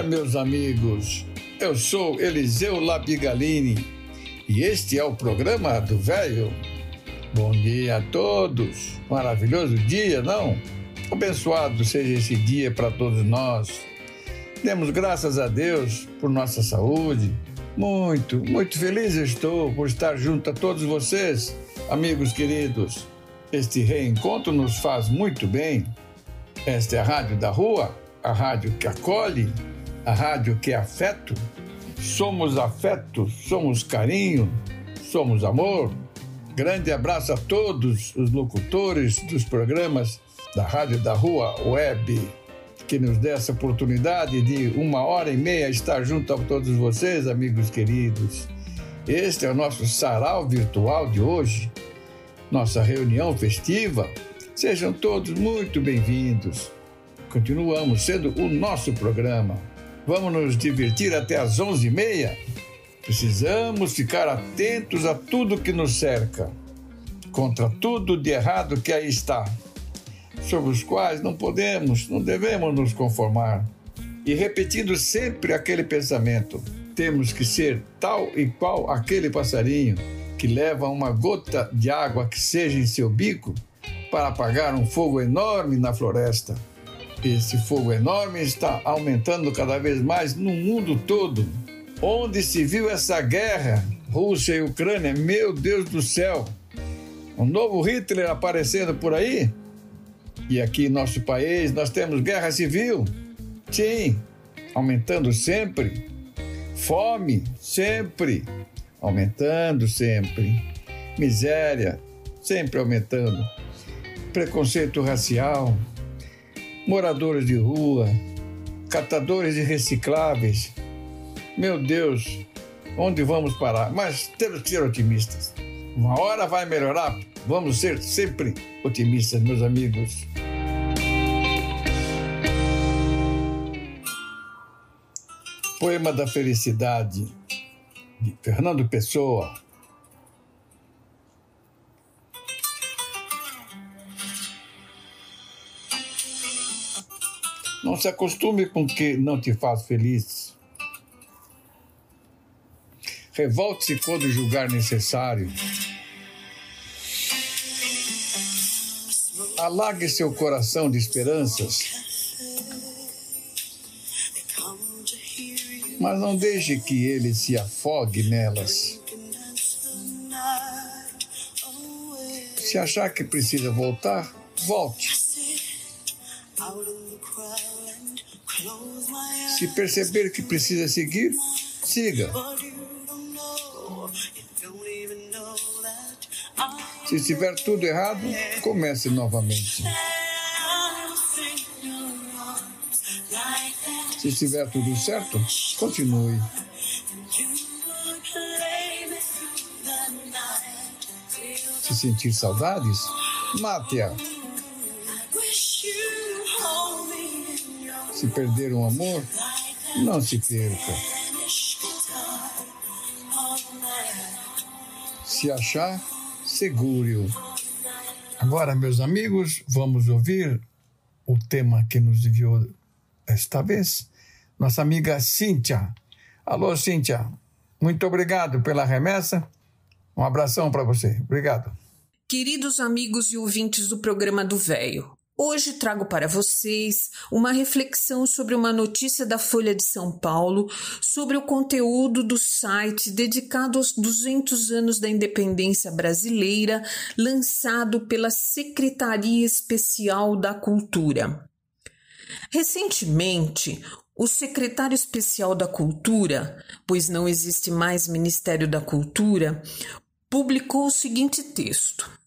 Dia, meus amigos. Eu sou Eliseu Labigalini e este é o programa do Velho. Bom dia a todos. Maravilhoso dia, não? Abençoado seja esse dia para todos nós. Demos graças a Deus por nossa saúde. Muito, muito feliz estou por estar junto a todos vocês, amigos queridos. Este reencontro nos faz muito bem. Esta é a Rádio da Rua, a rádio que acolhe, a rádio que é afeto. Somos afeto, somos carinho, somos amor. Grande abraço a todos os locutores dos programas da Rádio da Rua Web que nos dê essa oportunidade de uma hora e meia estar junto a todos vocês, amigos queridos. Este é o nosso sarau virtual de hoje, nossa reunião festiva. Sejam todos muito bem-vindos. Continuamos sendo o nosso programa. Vamos nos divertir até às onze e meia? Precisamos ficar atentos a tudo que nos cerca, contra tudo de errado que aí está sobre os quais não podemos, não devemos nos conformar. E repetindo sempre aquele pensamento: temos que ser tal e qual aquele passarinho que leva uma gota de água que seja em seu bico para apagar um fogo enorme na floresta. Esse fogo enorme está aumentando cada vez mais no mundo todo. Onde se viu essa guerra, Rússia e Ucrânia, meu Deus do céu! Um novo Hitler aparecendo por aí? E aqui em nosso país nós temos guerra civil, sim, aumentando sempre. Fome, sempre, aumentando sempre. Miséria, sempre aumentando. Preconceito racial, moradores de rua, catadores de recicláveis. Meu Deus, onde vamos parar? Mas temos que ser otimistas. Uma hora vai melhorar. Vamos ser sempre otimistas, meus amigos. Poema da Felicidade, de Fernando Pessoa. Se acostume com o que não te faz feliz. Revolte-se quando julgar necessário. Alague seu coração de esperanças mas não deixe que ele se afogue nelas. Se achar que precisa voltar, volte. Se perceber que precisa seguir, siga. Se estiver tudo errado, comece novamente. Se estiver tudo certo, continue. Se sentir saudades, mate-a. Se perder um amor, não se perca. Se achar, segure-o. Agora, meus amigos, vamos ouvir o tema que nos enviou esta vez nossa amiga Cíntia. Alô, Cíntia. Muito obrigado pela remessa. Um abração para você. Obrigado. Queridos amigos e ouvintes do programa do Véio, hoje trago para vocês uma reflexão sobre uma notícia da Folha de São Paulo sobre o conteúdo do site dedicado aos 200 anos da independência brasileira, lançado pela Secretaria Especial da Cultura. Recentemente, o secretário especial da Cultura, pois não existe mais Ministério da Cultura, publicou o seguinte texto: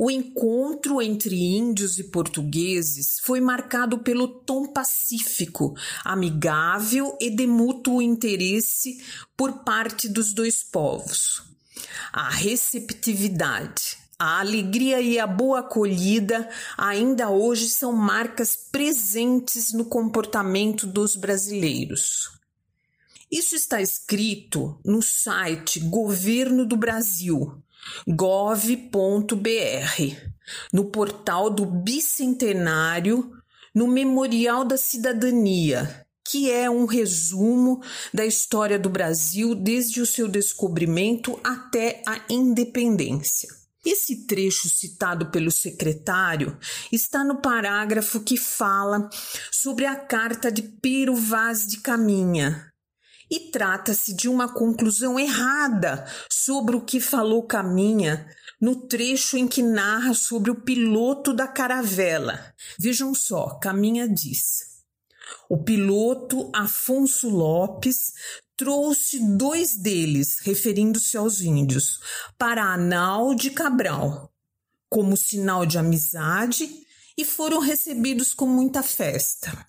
O encontro entre índios e portugueses foi marcado pelo tom pacífico, amigável e de mútuo interesse por parte dos dois povos. A receptividade, a alegria e a boa acolhida ainda hoje são marcas presentes no comportamento dos brasileiros. Isso está escrito no site Governo do Brasil, gov.br, no portal do Bicentenário, no Memorial da Cidadania, que é um resumo da história do Brasil desde o seu descobrimento até a independência. Esse trecho citado pelo secretário está no parágrafo que fala sobre a carta de Pero Vaz de Caminha, e trata-se de uma conclusão errada sobre o que falou Caminha no trecho em que narra sobre o piloto da caravela. Vejam só, Caminha diz: O piloto Afonso Lopes trouxe dois deles, referindo-se aos índios, para Anal de Cabral, como sinal de amizade e foram recebidos com muita festa.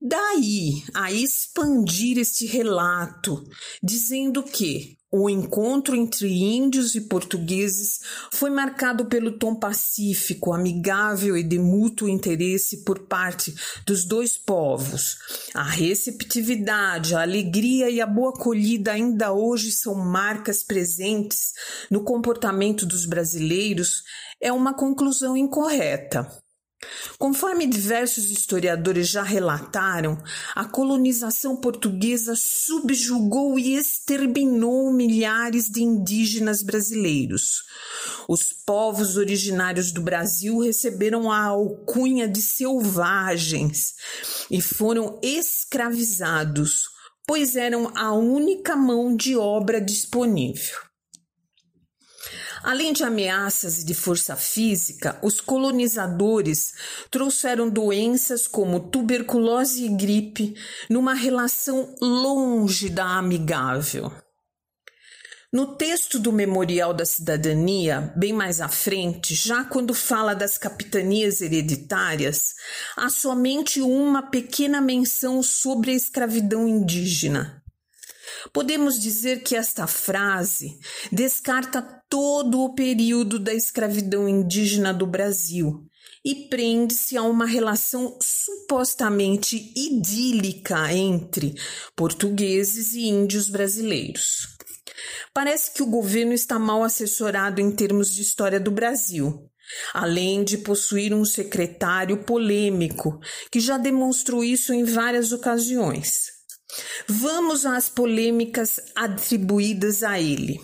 Daí a expandir este relato, dizendo que o encontro entre índios e portugueses foi marcado pelo tom pacífico, amigável e de mútuo interesse por parte dos dois povos. A receptividade, a alegria e a boa acolhida ainda hoje são marcas presentes no comportamento dos brasileiros, é uma conclusão incorreta. Conforme diversos historiadores já relataram, a colonização portuguesa subjugou e exterminou milhares de indígenas brasileiros. Os povos originários do Brasil receberam a alcunha de selvagens e foram escravizados, pois eram a única mão de obra disponível. Além de ameaças e de força física, os colonizadores trouxeram doenças como tuberculose e gripe numa relação longe da amigável. No texto do Memorial da Cidadania, bem mais à frente, já quando fala das capitanias hereditárias, há somente uma pequena menção sobre a escravidão indígena. Podemos dizer que esta frase descarta todo o período da escravidão indígena do Brasil e prende-se a uma relação supostamente idílica entre portugueses e índios brasileiros. Parece que o governo está mal assessorado em termos de história do Brasil, além de possuir um secretário polêmico que já demonstrou isso em várias ocasiões. Vamos às polêmicas atribuídas a ele.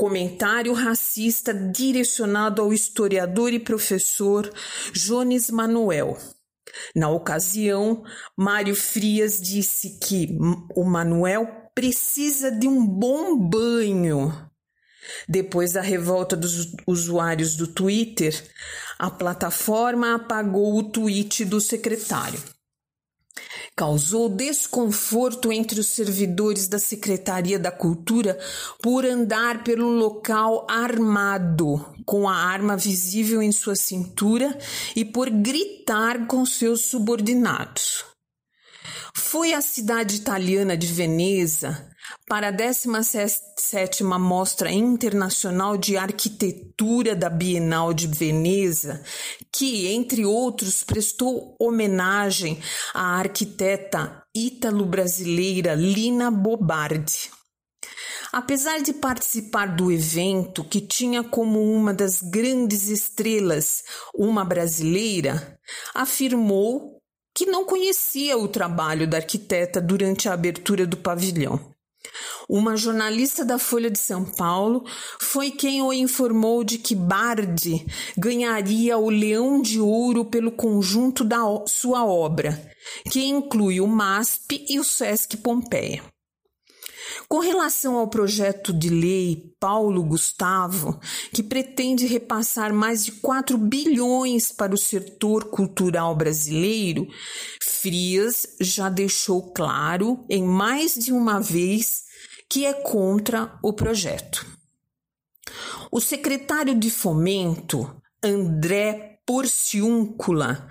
Comentário racista direcionado ao historiador e professor Jones Manuel. Na ocasião, Mário Frias disse que o Manuel precisa de um bom banho. Depois da revolta dos usuários do Twitter, a plataforma apagou o tweet do secretário causou desconforto entre os servidores da Secretaria da Cultura por andar pelo local armado, com a arma visível em sua cintura e por gritar com seus subordinados. Foi a cidade italiana de Veneza para a 17ª Mostra Internacional de Arquitetura da Bienal de Veneza, que, entre outros, prestou homenagem à arquiteta ítalo-brasileira Lina Bobardi. Apesar de participar do evento, que tinha como uma das grandes estrelas uma brasileira, afirmou que não conhecia o trabalho da arquiteta durante a abertura do pavilhão. Uma jornalista da Folha de São Paulo foi quem o informou de que Bardi ganharia o Leão de Ouro pelo conjunto da sua obra, que inclui o MASP e o SESC Pompeia. Com relação ao projeto de lei Paulo Gustavo, que pretende repassar mais de 4 bilhões para o setor cultural brasileiro, Frias já deixou claro em mais de uma vez que é contra o projeto. O secretário de Fomento, André Porciúncula,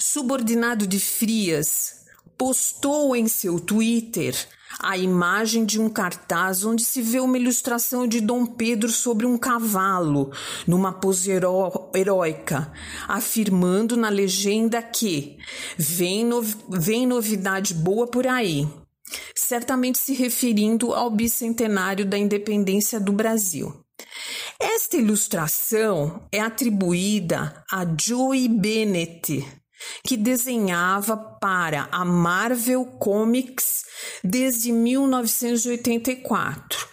subordinado de Frias, postou em seu Twitter a imagem de um cartaz onde se vê uma ilustração de Dom Pedro sobre um cavalo, numa pose heró heróica, afirmando na legenda que vem, no vem novidade boa por aí, certamente se referindo ao bicentenário da independência do Brasil. Esta ilustração é atribuída a Joey Bennett, que desenhava para a Marvel Comics desde 1984,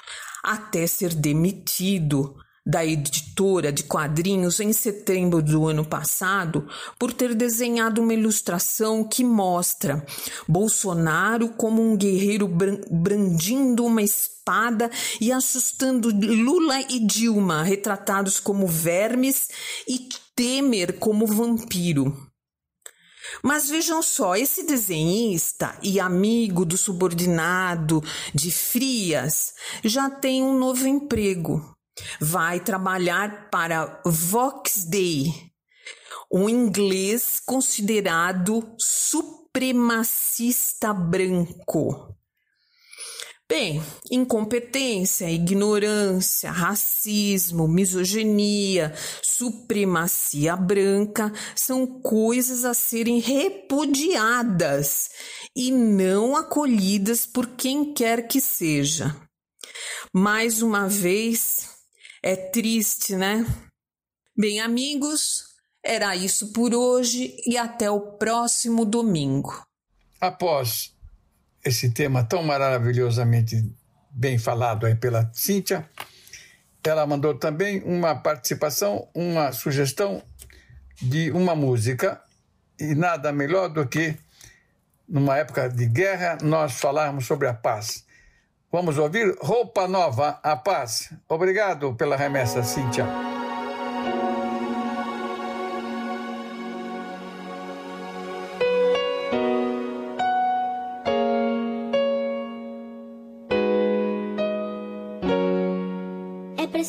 até ser demitido da editora de quadrinhos em setembro do ano passado por ter desenhado uma ilustração que mostra Bolsonaro como um guerreiro brandindo uma espada e assustando Lula e Dilma, retratados como vermes, e Temer como vampiro. Mas vejam só, esse desenhista e amigo do subordinado de Frias já tem um novo emprego. Vai trabalhar para Vox Day, um inglês considerado supremacista branco. Bem, incompetência, ignorância, racismo, misoginia, supremacia branca são coisas a serem repudiadas e não acolhidas por quem quer que seja. Mais uma vez, é triste, né? Bem, amigos, era isso por hoje e até o próximo domingo. Após esse tema tão maravilhosamente bem falado aí pela Cíntia. Ela mandou também uma participação, uma sugestão de uma música, e nada melhor do que, numa época de guerra, nós falarmos sobre a paz. Vamos ouvir Roupa Nova, a Paz. Obrigado pela remessa, Cíntia.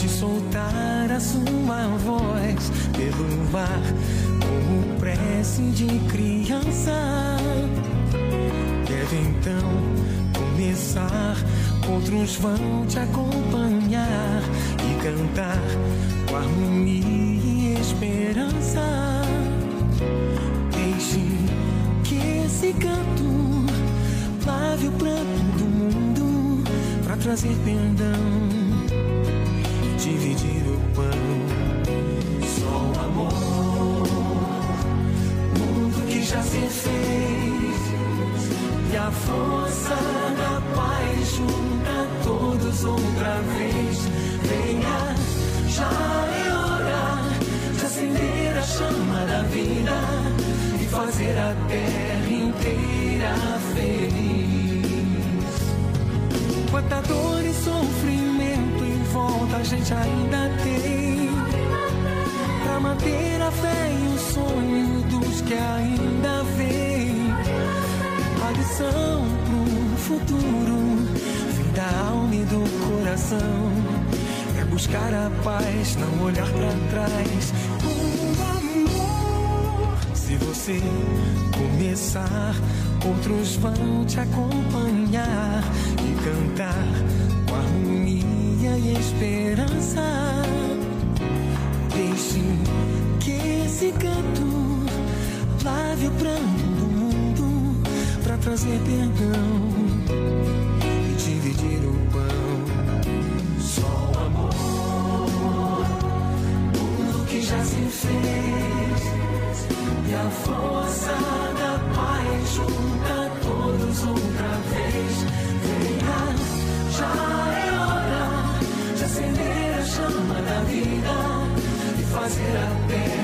de soltar a sua voz pelo mar como prece de criança. Deve então começar, outros vão te acompanhar e cantar com harmonia e esperança. Deixe que esse canto lave o pranto do mundo para trazer perdão dividir o pão. Só o amor já se fez e a força da paz junta todos outra vez. Venha, já é hora de acender a chama da vida e fazer a terra inteira feliz. Quanta dor e sofrimento a gente ainda tem manter a fé e o sonho dos que ainda vêm. A lição pro futuro vem da alma e do coração. É buscar a paz, não olhar para trás. Com amor, se você começar, outros vão te acompanhar e cantar esperança. Deixe que esse canto lave o pranto do mundo para trazer perdão e dividir o pão. Só o amor, tudo que já se fez e a força da paz junta todos outra vez. Fazer a terra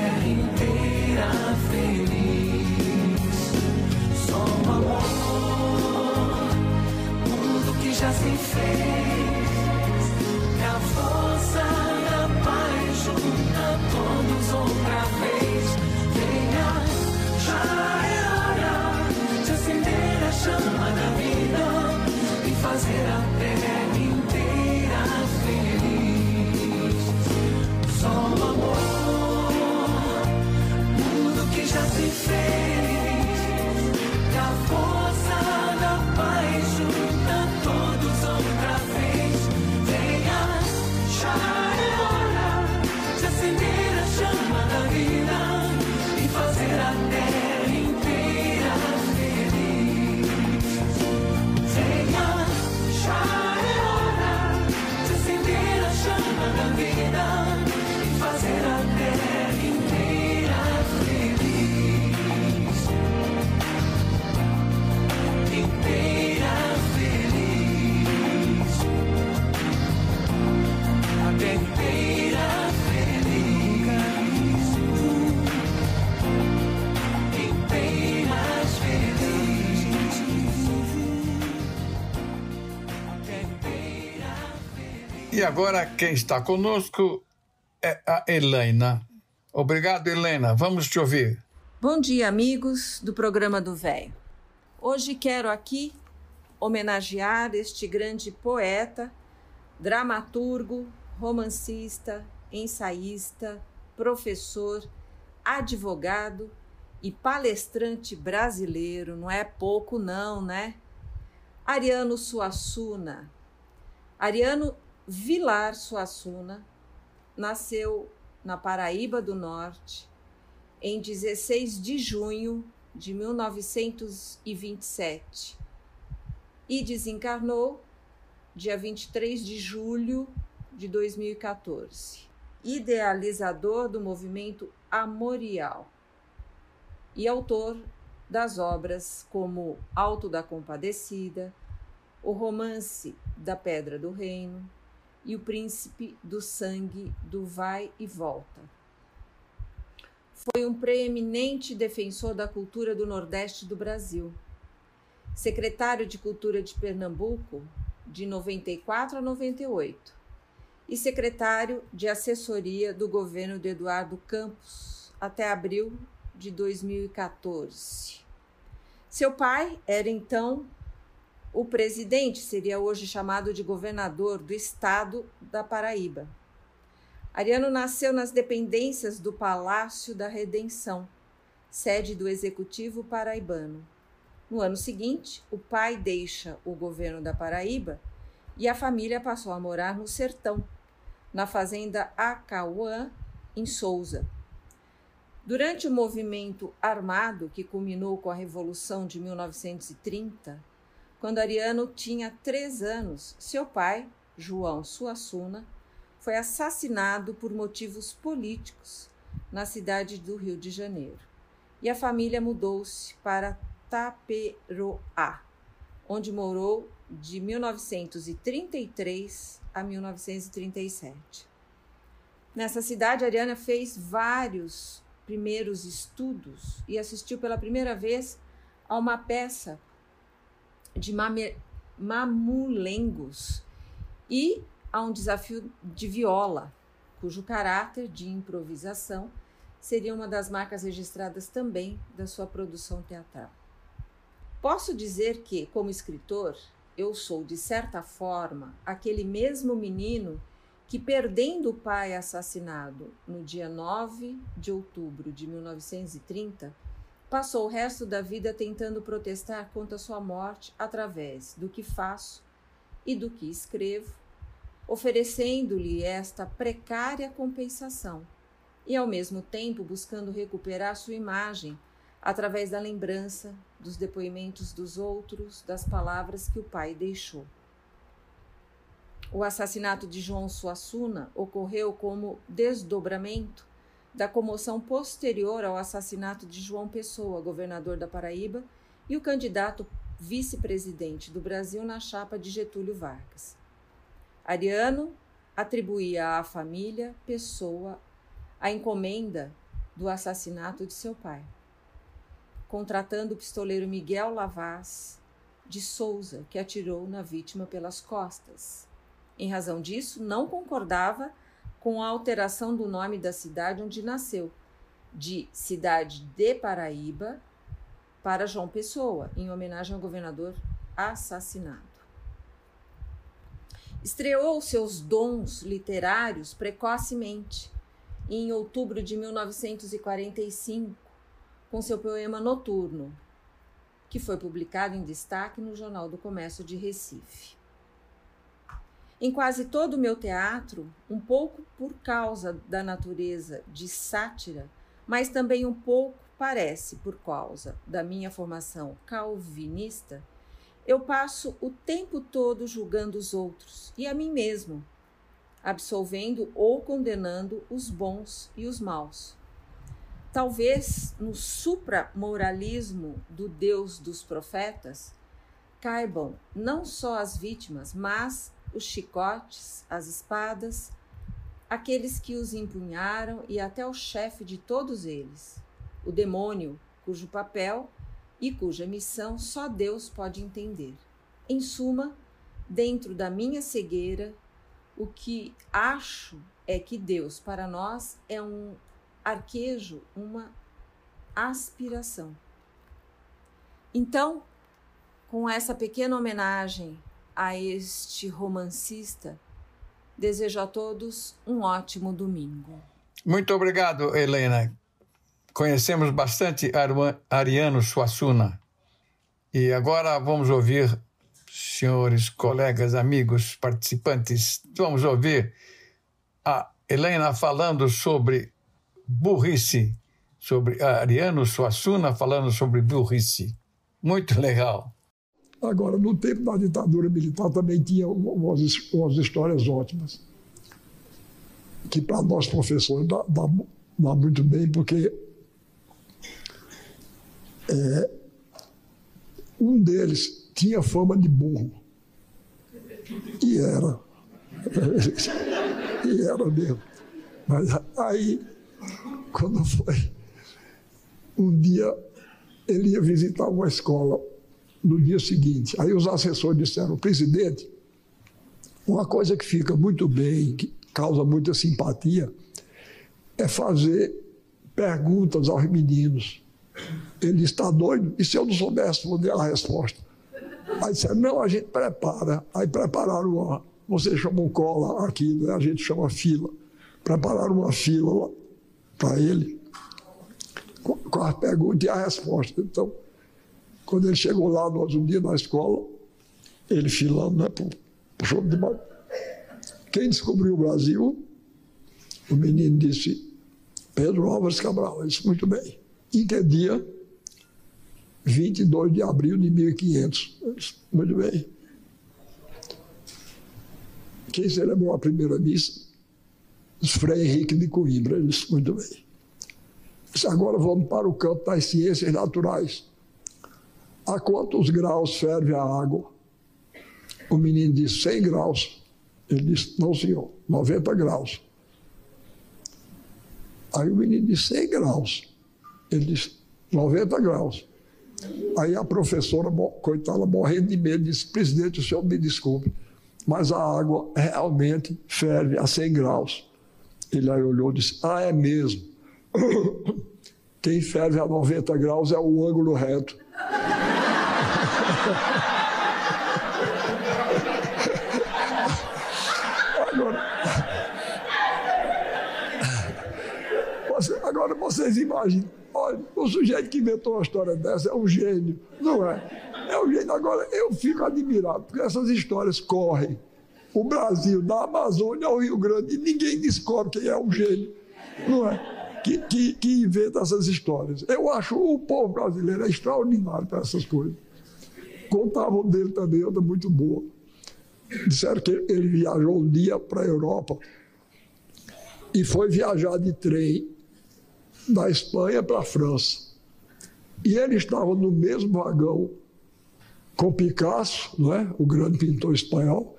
agora quem está conosco é a Helena. Obrigado, Helena. Vamos te ouvir. Bom dia, amigos do programa do Véio. Hoje quero aqui homenagear este grande poeta, dramaturgo, romancista, ensaísta, professor, advogado e palestrante brasileiro, não é pouco não, né? Ariano Suassuna. Ariano Vilar Suassuna nasceu na Paraíba do Norte em 16 de junho de 1927 e desencarnou dia 23 de julho de 2014. Idealizador do movimento Amorial e autor das obras como Alto da Compadecida, o romance da Pedra do Reino e o Príncipe do Sangue do Vai e Volta. Foi um preeminente defensor da cultura do Nordeste do Brasil. Secretário de Cultura de Pernambuco de 94 a 98 e secretário de assessoria do governo de Eduardo Campos até abril de 2014. Seu pai era então o presidente, seria hoje chamado de governador do estado da Paraíba. Ariano nasceu nas dependências do Palácio da Redenção, sede do Executivo paraibano. No ano seguinte, o pai deixa o governo da Paraíba e a família passou a morar no sertão, na fazenda Acauã, em Souza. Durante o movimento armado que culminou com a Revolução de 1930, quando Ariano tinha três anos, seu pai, João Suassuna, foi assassinado por motivos políticos na cidade do Rio de Janeiro. E a família mudou-se para Taperoá, onde morou de 1933 a 1937. Nessa cidade, Ariana fez vários primeiros estudos e assistiu pela primeira vez a uma peça de mamulengos e a um desafio de viola, cujo caráter de improvisação seria uma das marcas registradas também da sua produção teatral. Posso dizer que, como escritor, eu sou, de certa forma, aquele mesmo menino que, perdendo o pai assassinado no dia 9 de outubro de 1930, passou o resto da vida tentando protestar contra sua morte através do que faço e do que escrevo, oferecendo-lhe esta precária compensação e, ao mesmo tempo, buscando recuperar sua imagem através da lembrança, dos depoimentos dos outros, das palavras que o pai deixou. O assassinato de João Suassuna ocorreu como desdobramento da comoção posterior ao assassinato de João Pessoa, governador da Paraíba, e o candidato vice-presidente do Brasil na chapa de Getúlio Vargas. Ariano atribuía à família Pessoa a encomenda do assassinato de seu pai, contratando o pistoleiro Miguel Lavaz de Souza, que atirou na vítima pelas costas. Em razão disso, não concordava com a alteração do nome da cidade onde nasceu, de Cidade de Paraíba para João Pessoa, em homenagem ao governador assassinado. Estreou seus dons literários precocemente em outubro de 1945 com seu poema Noturno, que foi publicado em destaque no Jornal do Comércio de Recife. Em quase todo o meu teatro, um pouco por causa da natureza de sátira, mas também um pouco parece por causa da minha formação calvinista, eu passo o tempo todo julgando os outros e a mim mesmo absolvendo ou condenando os bons e os maus. Talvez no supramoralismo do Deus dos profetas caibam não só as vítimas, mas os chicotes, as espadas, aqueles que os empunharam e até o chefe de todos eles, o demônio, cujo papel e cuja missão só Deus pode entender. Em suma, dentro da minha cegueira, o que acho é que Deus para nós é um arquejo, uma aspiração. Então, com essa pequena homenagem a este romancista, desejo a todos um ótimo domingo. Muito obrigado, Helena. Conhecemos bastante Ariano Suassuna. E agora vamos ouvir senhores, colegas, amigos, participantes. Vamos ouvir a Helena falando sobre burrice, sobre Ariano Suassuna falando sobre burrice. Muito legal. Agora, no tempo da ditadura militar também tinha umas, umas histórias ótimas, que para nós professores dá, dá, dá, muito bem, porque é, um deles tinha fama de burro. E era. e era mesmo. Mas aí, quando foi, um dia ele ia visitar uma escola no dia seguinte. Aí os assessores disseram, presidente, uma coisa que fica muito bem, que causa muita simpatia, é fazer perguntas aos meninos. Ele está doido? E se eu não soubesse, dar a resposta. Aí disseram, não, a gente prepara. Aí prepararam uma, você chama um cola aqui, né? a gente chama fila. Prepararam uma fila para ele, com a pergunta e a resposta. Então, quando ele chegou lá, nós um dia na escola, ele filando, né, puxou de mão. Quem descobriu o Brasil? O menino disse, Pedro Álvares Cabral. Eu disse, muito bem. Em que dia? 22 de abril de 1500. Muito bem. Quem celebrou a primeira missa? Frei Henrique de Coimbra. Ele disse, muito bem. Disse, agora vamos para o campo das ciências naturais. A quantos graus ferve a água? O menino disse, 100 graus. Ele disse, não senhor, 90 graus. Aí o menino disse, 100 graus. Ele disse, 90 graus. Aí a professora, coitada, morrendo de medo, disse: Presidente, o senhor me desculpe, mas a água realmente ferve a 100 graus. Ele aí olhou e disse: Ah, é mesmo. Quem ferve a 90 graus é o ângulo reto. Agora, agora vocês imaginem, olha, o sujeito que inventou uma história dessa é um gênio, não é? É um gênio. Agora, eu fico admirado, porque essas histórias correm o Brasil, da Amazônia ao Rio Grande, e ninguém descobre quem é o gênio, não é? Que, que, que inventa essas histórias. Eu acho o povo brasileiro é extraordinário para essas coisas. Contavam dele também, outra muito boa. Disseram que ele viajou um dia para a Europa e foi viajar de trem da Espanha para a França. E ele estava no mesmo vagão com Picasso, não é? o grande pintor espanhol,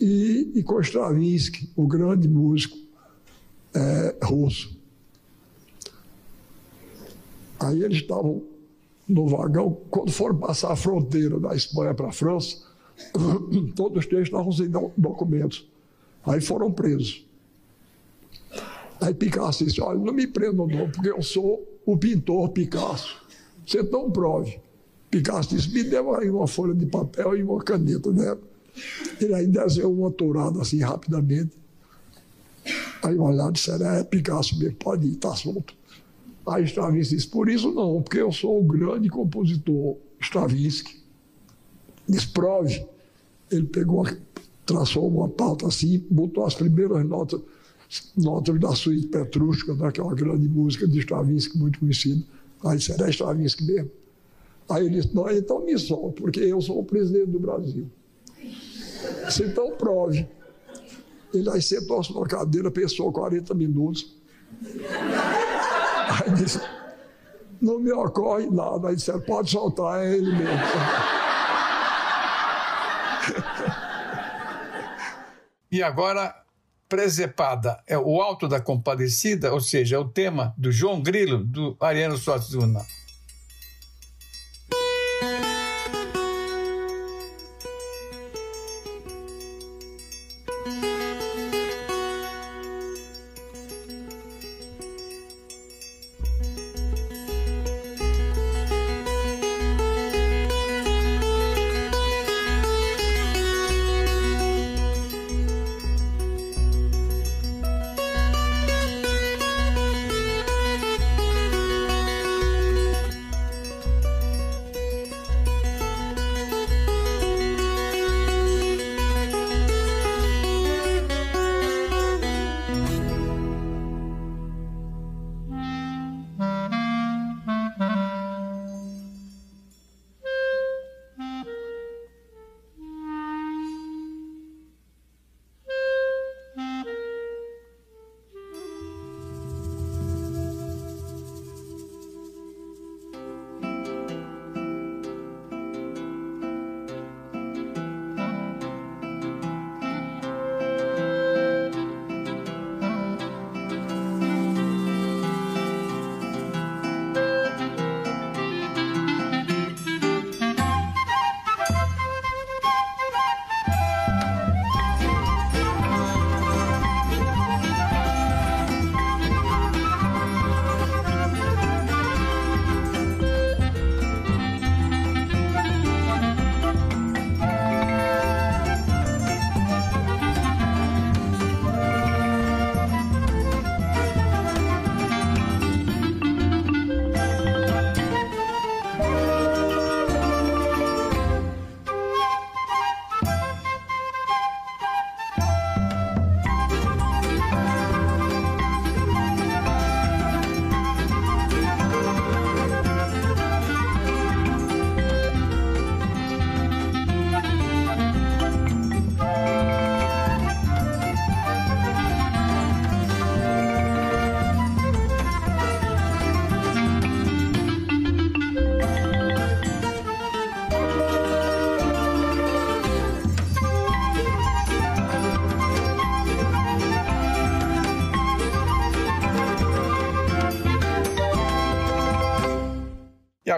e, e com Stravinsky, o grande músico é, russo. Aí eles estavam no vagão, quando foram passar a fronteira da Espanha para a França, todos os três estavam sem documentos. Aí foram presos. Aí Picasso disse: Olha, não me prendam, não, porque eu sou o pintor Picasso. Você não prove. Picasso disse: Me dê aí uma folha de papel e uma caneta, né? Ele aí desenhou uma tourada assim rapidamente. Aí olharam e disseram: É Picasso mesmo, pode ir, está solto. Aí Stravinsky disse: Por isso não, porque eu sou o grande compositor Stravinsky. Desprove. Ele pegou, traçou uma pauta assim, botou as primeiras notas, notas da suíte Petrústica, daquela grande música de Stravinsky, muito conhecida. Aí disse, é Stravinsky mesmo? Aí ele disse, não, então me solta, porque eu sou o presidente do Brasil. Disse, então prove. Ele aí sentou-se na cadeira, pensou 40 minutos. Aí disse, não me ocorre nada. Aí disse, pode soltar, é ele mesmo. E agora, Presepada é o Alto da Compadecida, ou seja, é o tema do João Grilo, do Ariano Suassuna.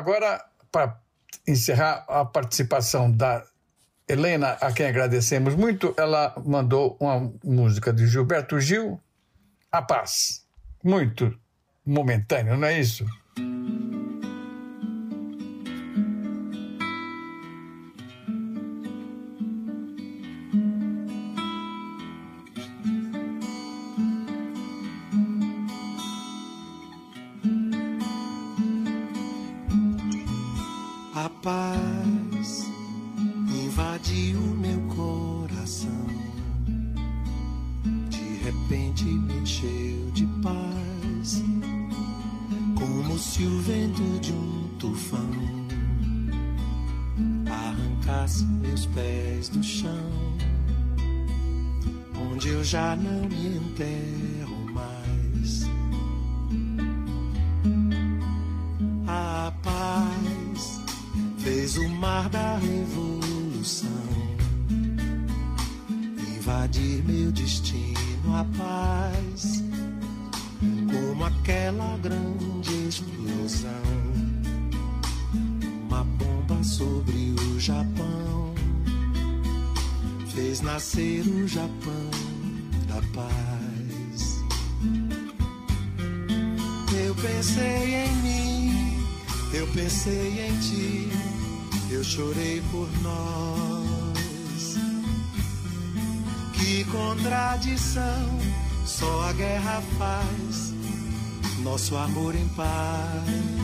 Agora, para encerrar a participação da Helena, a quem agradecemos muito, ela mandou uma música de Gilberto Gil, A Paz. Muito, momentâneo, não é isso? papai. Nosso amor em paz.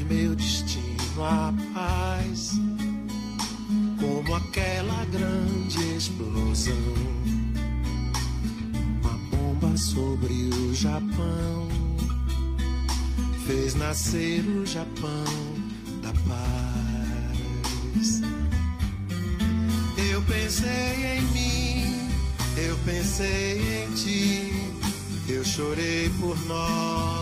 meu destino à paz, como aquela grande explosão, uma bomba sobre o Japão fez nascer o Japão da paz. Eu pensei em mim, eu pensei em ti, eu chorei por nós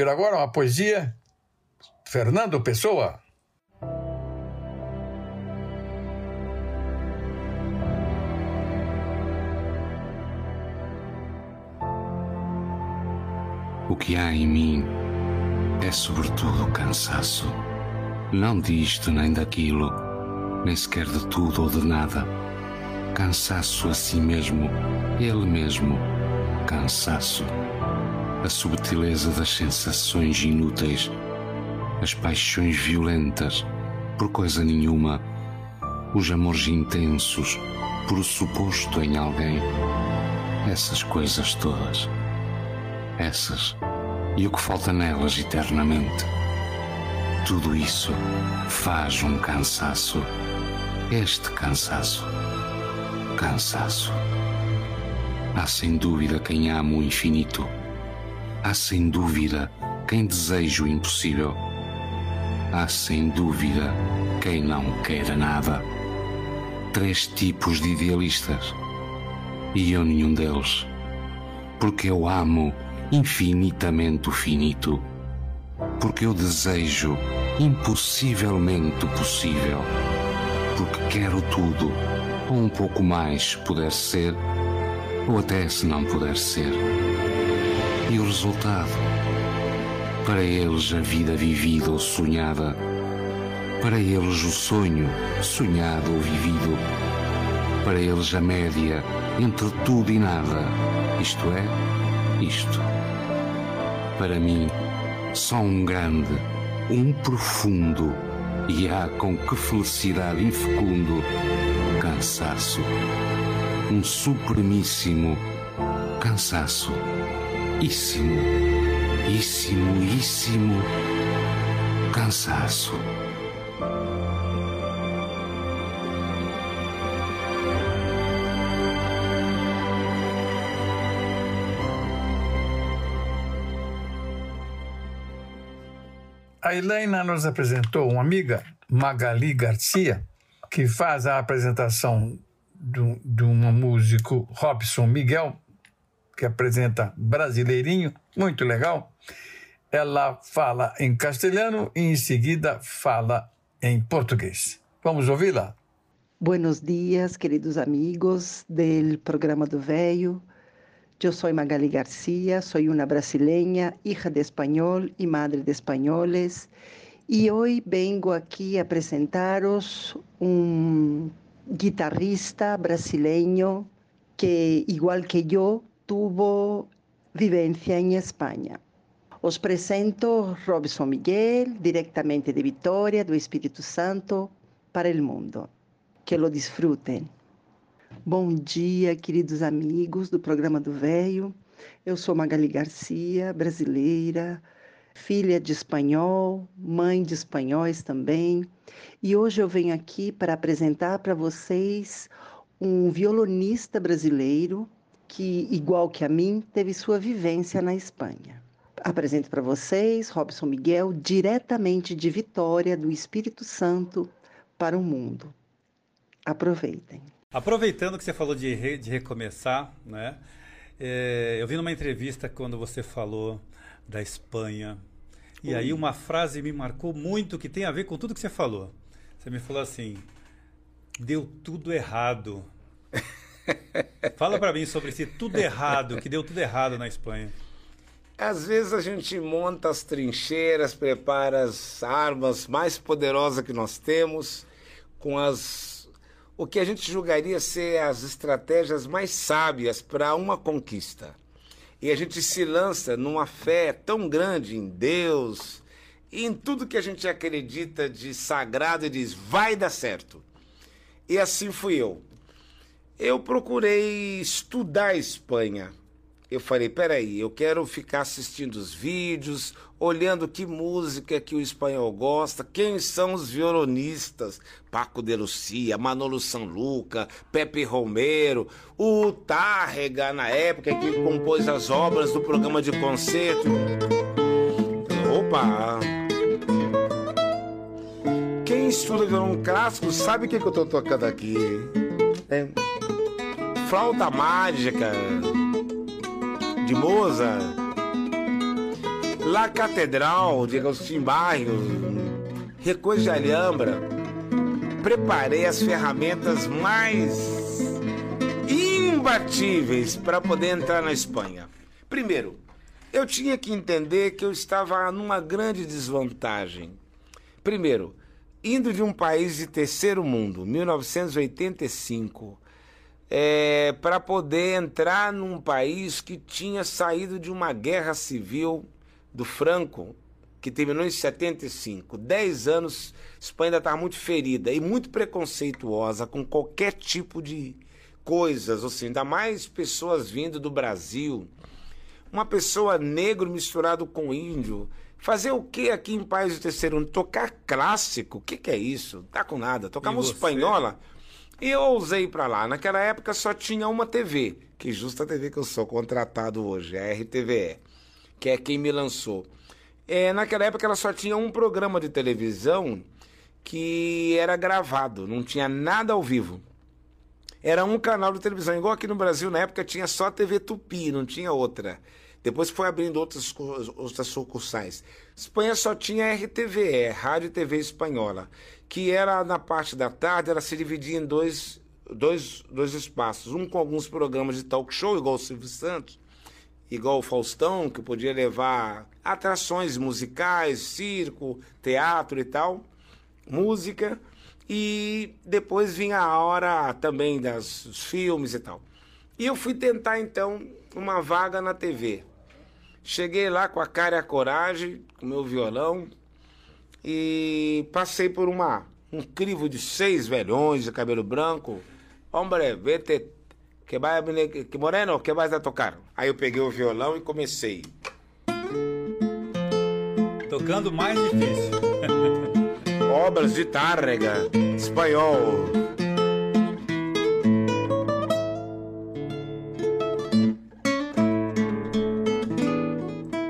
ouvir agora uma poesia. Fernando Pessoa. O que há em mim é sobretudo cansaço, não disto nem daquilo, nem sequer de tudo ou de nada. Cansaço a si mesmo, ele mesmo, cansaço. A subtileza das sensações inúteis, as paixões violentas, por coisa nenhuma, os amores intensos, por o suposto em alguém. Essas coisas todas. Essas e o que falta nelas eternamente. Tudo isso faz um cansaço. Este cansaço. Cansaço. Há sem dúvida quem ama o infinito. Há sem dúvida quem deseja o impossível. Há sem dúvida quem não queira nada. Três tipos de idealistas. E eu nenhum deles. Porque eu amo infinitamente o finito. Porque eu desejo impossivelmente o possível. Porque quero tudo, ou um pouco mais, se puder ser, ou até se não puder ser. E o resultado? Para eles a vida vivida ou sonhada. Para eles o sonho, sonhado ou vivido. Para eles a média entre tudo e nada. Isto é, isto. Para mim, só um grande, um profundo, e há com que felicidade infecundo, cansaço. Um supremíssimo cansaço. Íssimo, íssimo, íssimo cansaço. A Helena nos apresentou uma amiga, Magali Garcia, que faz a apresentação de um músico, Robson Miguel, que apresenta Brasileirinho, muito legal. Ela fala em castelhano e em seguida fala em português. Vamos ouvi-la? Buenos dias, queridos amigos del programa do Velho. Eu sou Magali Garcia, sou uma brasileña, hija de espanhol e madre de espanholes, e hoje vengo aqui apresentaros um guitarrista brasileño que, igual que eu, tuvo vivencia em Espanha. Os presento Robson Miguel, diretamente de Vitória, do Espírito Santo, para o mundo. Que lo disfrutem. Bom dia, queridos amigos do programa do Velho. Eu sou Magali Garcia, brasileira, filha de espanhol, mãe de espanhóis também, e hoje eu venho aqui para apresentar para vocês um violonista brasileiro que, igual que a mim, teve sua vivência na Espanha. Apresento para vocês Robson Miguel, diretamente de Vitória, do Espírito Santo, para o mundo. Aproveitem. Aproveitando que você falou de, re, de recomeçar, né? É, eu vi numa entrevista quando você falou da Espanha. E aí uma frase me marcou muito que tem a ver com tudo que você falou. Você me falou assim: deu tudo errado. Fala para mim sobre esse tudo errado, que deu tudo errado na Espanha. Às vezes a gente monta as trincheiras, prepara as armas mais poderosas que nós temos, com as o que a gente julgaria ser as estratégias mais sábias para uma conquista. E a gente se lança numa fé tão grande em Deus em tudo que a gente acredita de sagrado e diz: vai dar certo. E assim fui eu. Eu procurei estudar a Espanha eu falei, peraí, eu quero ficar assistindo os vídeos, olhando que música que o espanhol gosta, quem são os violonistas, Paco de Lucia, Manolo Sanluca, Pepe Romero, o Tárrega, na época, que compôs as obras do programa de concerto. Opa! Quem estuda violão clássico sabe o que, que eu tô tocando aqui. É. Flauta mágica de Mozart, La Catedral de Agostinho Barrios, Recoisa de Alhambra. Preparei as ferramentas mais imbatíveis para poder entrar na Espanha. Primeiro, eu tinha que entender que eu estava numa grande desvantagem. Primeiro, indo de um país de terceiro mundo, 1985, é, para poder entrar num país que tinha saído de uma guerra civil do Franco, que terminou em 75. Dez anos, Espanha ainda estava muito ferida e muito preconceituosa com qualquer tipo de coisas, assim, ainda mais pessoas vindo do Brasil. Uma pessoa negro misturado com índio. Fazer o que aqui em País do Terceiro Mundo? Tocar clássico? O que, que é isso? Tá com nada. Tocar música espanhola? E eu ousei para lá. Naquela época só tinha uma TV, que justa a TV que eu sou contratado hoje, a RTVE, que é quem me lançou. É, naquela época ela só tinha um programa de televisão que era gravado, não tinha nada ao vivo. Era um canal de televisão, igual aqui no Brasil, na época tinha só a TV Tupi, não tinha outra. Depois foi abrindo outras, outras sucursais. Espanha só tinha RTVE, Rádio e TV Espanhola, que era na parte da tarde, ela se dividia em dois, dois, dois espaços. Um com alguns programas de talk show, igual o Silvio Santos, igual o Faustão, que podia levar atrações musicais, circo, teatro e tal, música. E depois vinha a hora também das, dos filmes e tal. E eu fui tentar então uma vaga na TV. Cheguei lá com a cara e a coragem, com meu violão, e passei por uma um crivo de seis velhões de cabelo branco. Hombre, vete, que vai, que moreno, que vai a tocar? Aí eu peguei o violão e comecei. Tocando mais difícil. Obras de Tárrega, espanhol.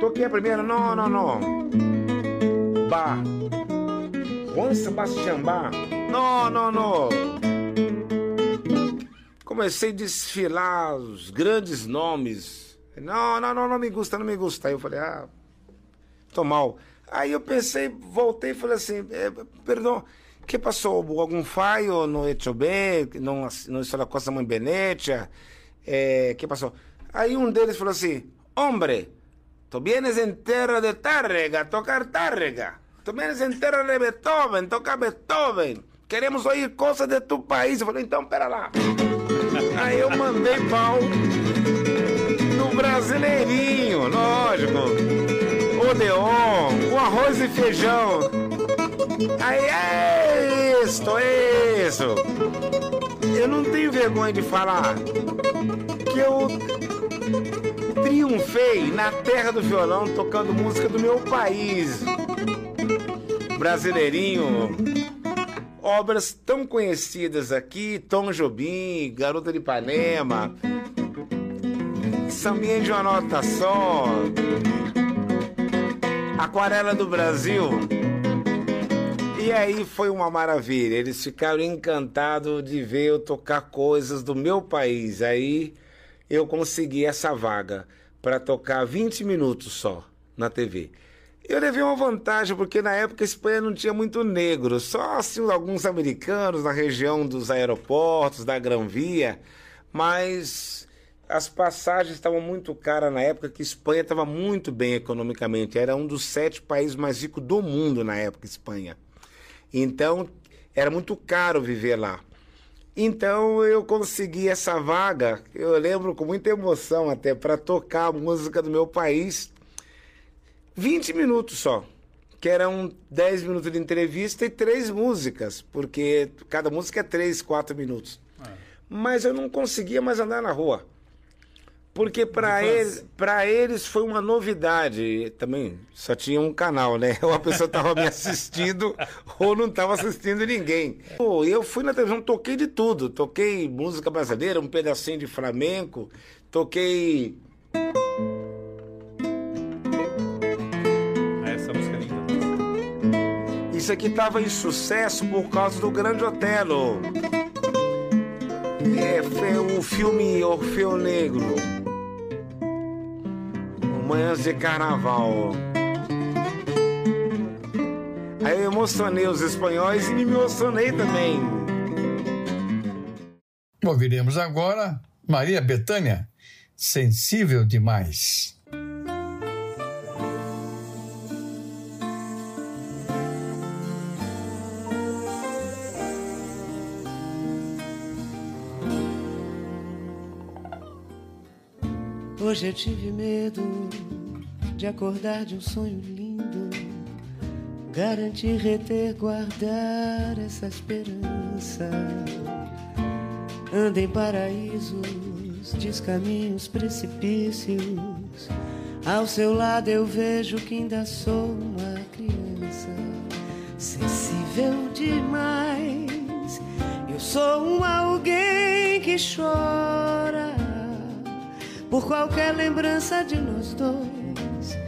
Toquei a primeira, não, não, não. Bach. Juan Sebastián Bach. Não, não, não. Comecei a desfilar os grandes nomes. Não, não, não, não me gusta, não me gusta. Aí eu falei, ah, tô mal. Aí eu pensei, voltei e falei assim, eh, perdão, que passou? Algum falho no hecho bem? Não, não está a coisa muito benética? Eh, que passou? Aí um deles falou assim, hombre, tu vienes en terra de Tárrega tocar Tárrega. Tu vienes en terra de Beethoven, toca Beethoven. Queremos oír coisas de tu país. Eu falei, então, pera lá. Aí eu mandei pau no brasileirinho, lógico. Odeon, com arroz e feijão. Aí é isso, é isso. Eu não tenho vergonha de falar que eu triunfei na terra do violão tocando música do meu país. Brasileirinho. Obras tão conhecidas aqui, Tom Jobim, Garota de Ipanema, Sambinha de uma nota só, Aquarela do Brasil. E aí foi uma maravilha. Eles ficaram encantados de ver eu tocar coisas do meu país. Aí eu consegui essa vaga para tocar 20 minutos só na TV. Eu levei uma vantagem, porque na época a Espanha não tinha muito negro, só assim, alguns americanos na região dos aeroportos, da Gran Via, mas as passagens estavam muito caras na época, que Espanha estava muito bem economicamente. Era um dos sete países mais ricos do mundo na época, Espanha. Então, era muito caro viver lá. Então, eu consegui essa vaga, eu lembro com muita emoção até, para tocar a música do meu país. 20 minutos só, que eram 10 minutos de entrevista e três músicas, porque cada música é 3, 4 minutos. É. Mas eu não conseguia mais andar na rua. Porque para eles, para eles foi uma novidade. Também só tinha um canal, né? Ou a pessoa estava me assistindo ou não estava assistindo ninguém. Pô, eu fui na televisão, toquei de tudo. Toquei música brasileira, um pedacinho de flamenco, toquei. Aqui estava em sucesso por causa do Grande Otelo. É, foi o filme Orfeu Negro. Manhãs de Carnaval. Aí eu emocionei os espanhóis e me emocionei também. Ouviremos agora Maria Bethânia, Sensível Demais. Hoje eu tive medo de acordar de um sonho lindo. Garantir, reter, guardar essa esperança. Anda em paraísos, descaminhos, precipícios. Ao seu lado eu vejo que ainda sou uma criança, sensível demais. Eu sou um alguém que chora por qualquer lembrança de nós dois,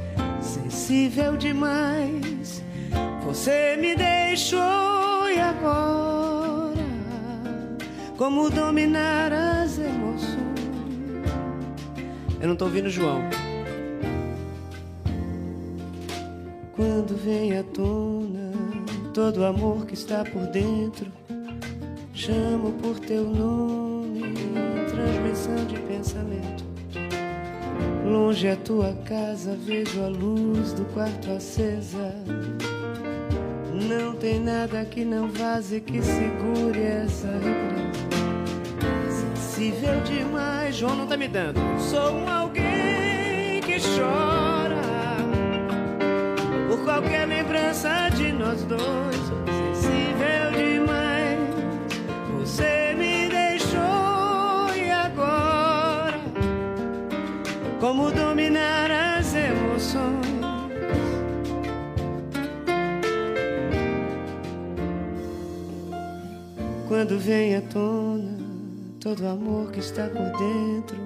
sensível demais. Você me deixou e agora, como dominar as emoções? Eu não tô ouvindo João. Quando vem à tona todo o amor que está por dentro, chamo por teu nome, transmissão de pensamento. Longe a tua casa, vejo a luz do quarto acesa. Não tem nada que não vaze que segure essa represa. Sensível demais, João não tá me dando. Sou um alguém que chora por qualquer lembrança de nós dois. Quando vem à tona todo o amor que está por dentro.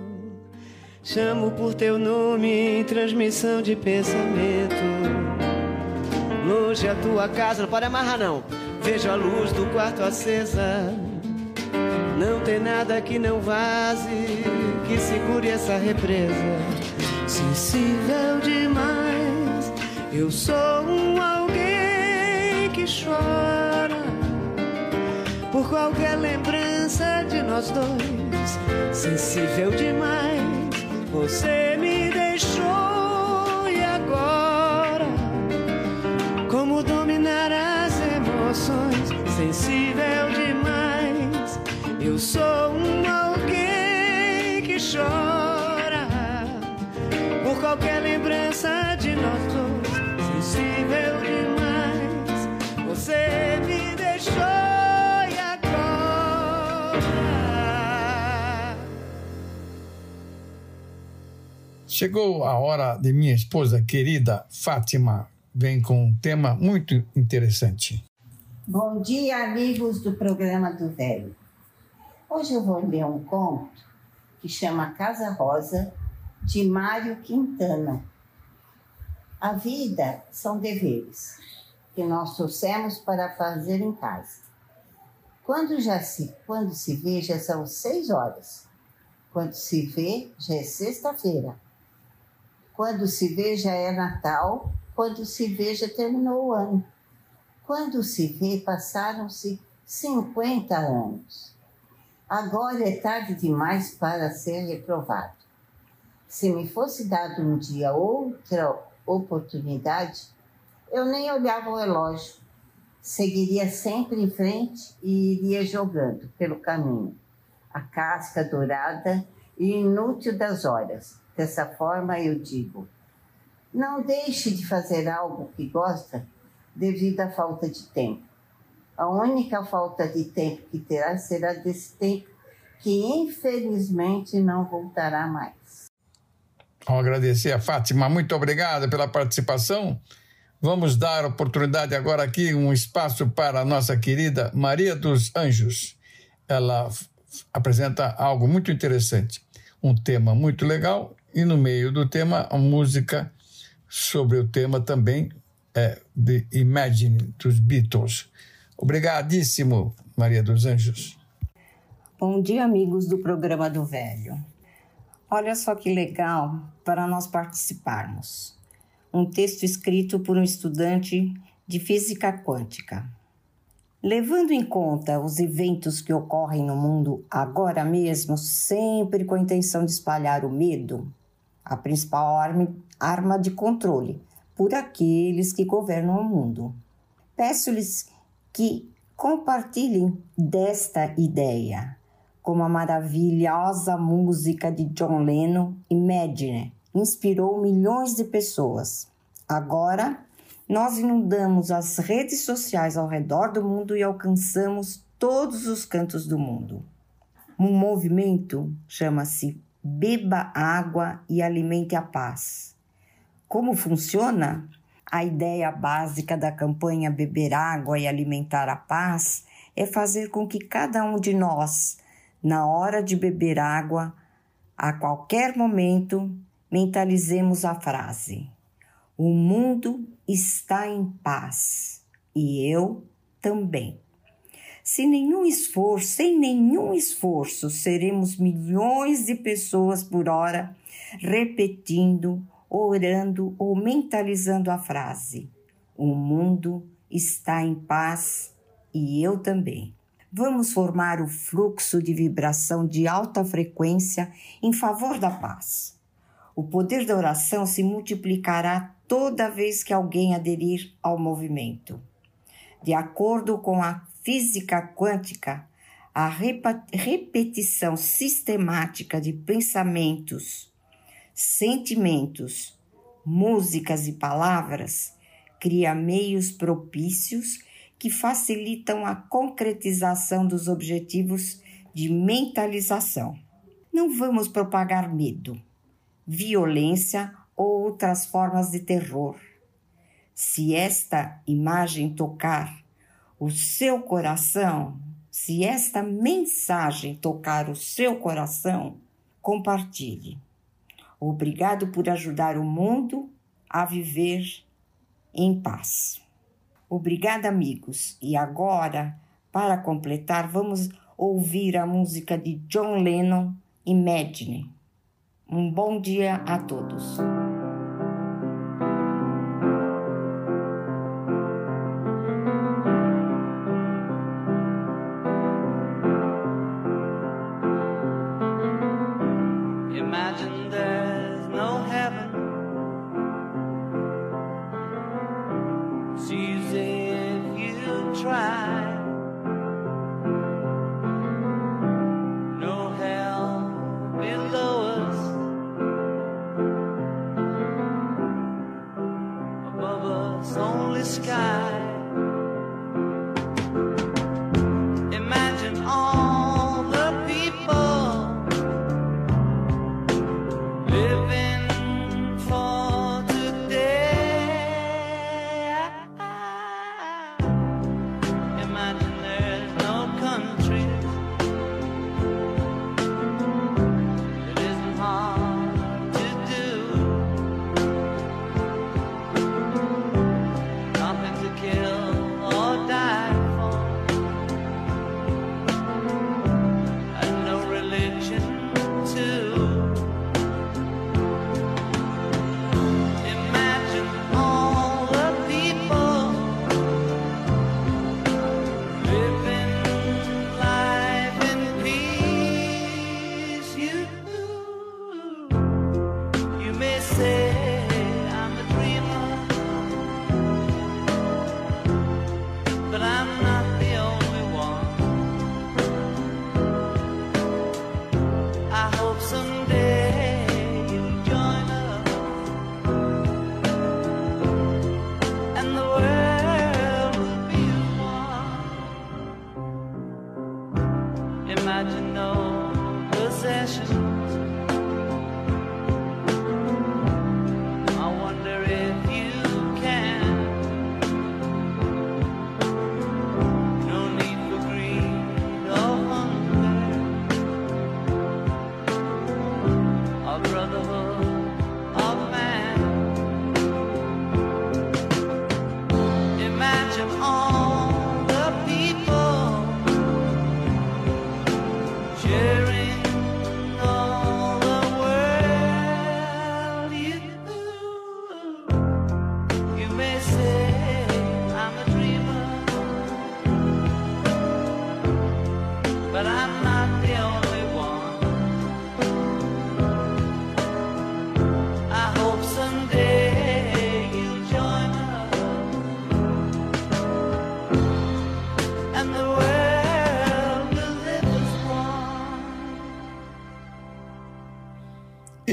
Chamo por teu nome em transmissão de pensamento. Longe a tua casa, não pode amarrar não. Vejo a luz do quarto acesa. Não tem nada que não vaze, que segure essa represa. Sensível demais, eu sou um por qualquer lembrança de nós dois. Sensível demais, você me deixou e agora como dominar as emoções? Sensível demais, eu sou um alguém que chora por qualquer lembrança Chegou a hora de minha esposa querida Fátima vem com um tema muito interessante. Bom dia, amigos do programa do Velho. Hoje eu vou ler um conto que chama Casa Rosa, de Mário Quintana. A vida são deveres que nós trouxemos para fazer em casa. Quando já se, quando se vê, já são seis horas. Quando se vê, já é sexta-feira. Quando se vê, já é Natal. Quando se vê, já terminou o ano. Quando se vê, passaram-se 50 anos. Agora é tarde demais para ser reprovado. Se me fosse dado um dia outra oportunidade, eu nem olhava o relógio. Seguiria sempre em frente e iria jogando pelo caminho a casca dourada e inútil das horas. Dessa forma, eu digo: não deixe de fazer algo que gosta devido à falta de tempo. A única falta de tempo que terá será desse tempo que infelizmente não voltará mais. Vamos agradecer a Fátima, muito obrigada pela participação. Vamos dar oportunidade agora aqui, um espaço para a nossa querida Maria dos Anjos. Ela apresenta algo muito interessante, um tema muito legal e no meio do tema a música sobre o tema também é, de Imagine dos Beatles. Obrigadíssimo, Maria dos Anjos. Bom dia, amigos do programa do Velho. Olha só que legal para nós participarmos. Um texto escrito por um estudante de física quântica. Levando em conta os eventos que ocorrem no mundo agora mesmo, sempre com a intenção de espalhar o medo, a principal arma, de controle por aqueles que governam o mundo. Peço-lhes que compartilhem desta ideia como a maravilhosa música de John Lennon, Imagine, inspirou milhões de pessoas. Agora, nós inundamos as redes sociais ao redor do mundo e alcançamos todos os cantos do mundo. Um movimento chama-se Beba Água e Alimente a Paz. Como funciona? A ideia básica da campanha Beber Água e Alimentar a Paz é fazer com que cada um de nós, na hora de beber água, a qualquer momento, mentalizemos a frase: O mundo está em paz e eu também. Se nenhum esforço, sem nenhum esforço, seremos milhões de pessoas por hora repetindo, orando ou mentalizando a frase: O mundo está em paz e eu também. Vamos formar o fluxo de vibração de alta frequência em favor da paz. O poder da oração se multiplicará toda vez que alguém aderir ao movimento. De acordo com a física quântica, a repetição sistemática de pensamentos, sentimentos, músicas e palavras cria meios propícios que facilitam a concretização dos objetivos de mentalização. Não vamos propagar medo, violência ou outras formas de terror. Se esta imagem tocar o seu coração, se esta mensagem tocar o seu coração, compartilhe. Obrigado por ajudar o mundo a viver em paz. Obrigada, amigos. E agora, para completar, vamos ouvir a música de John Lennon, Imagine. Um bom dia a todos.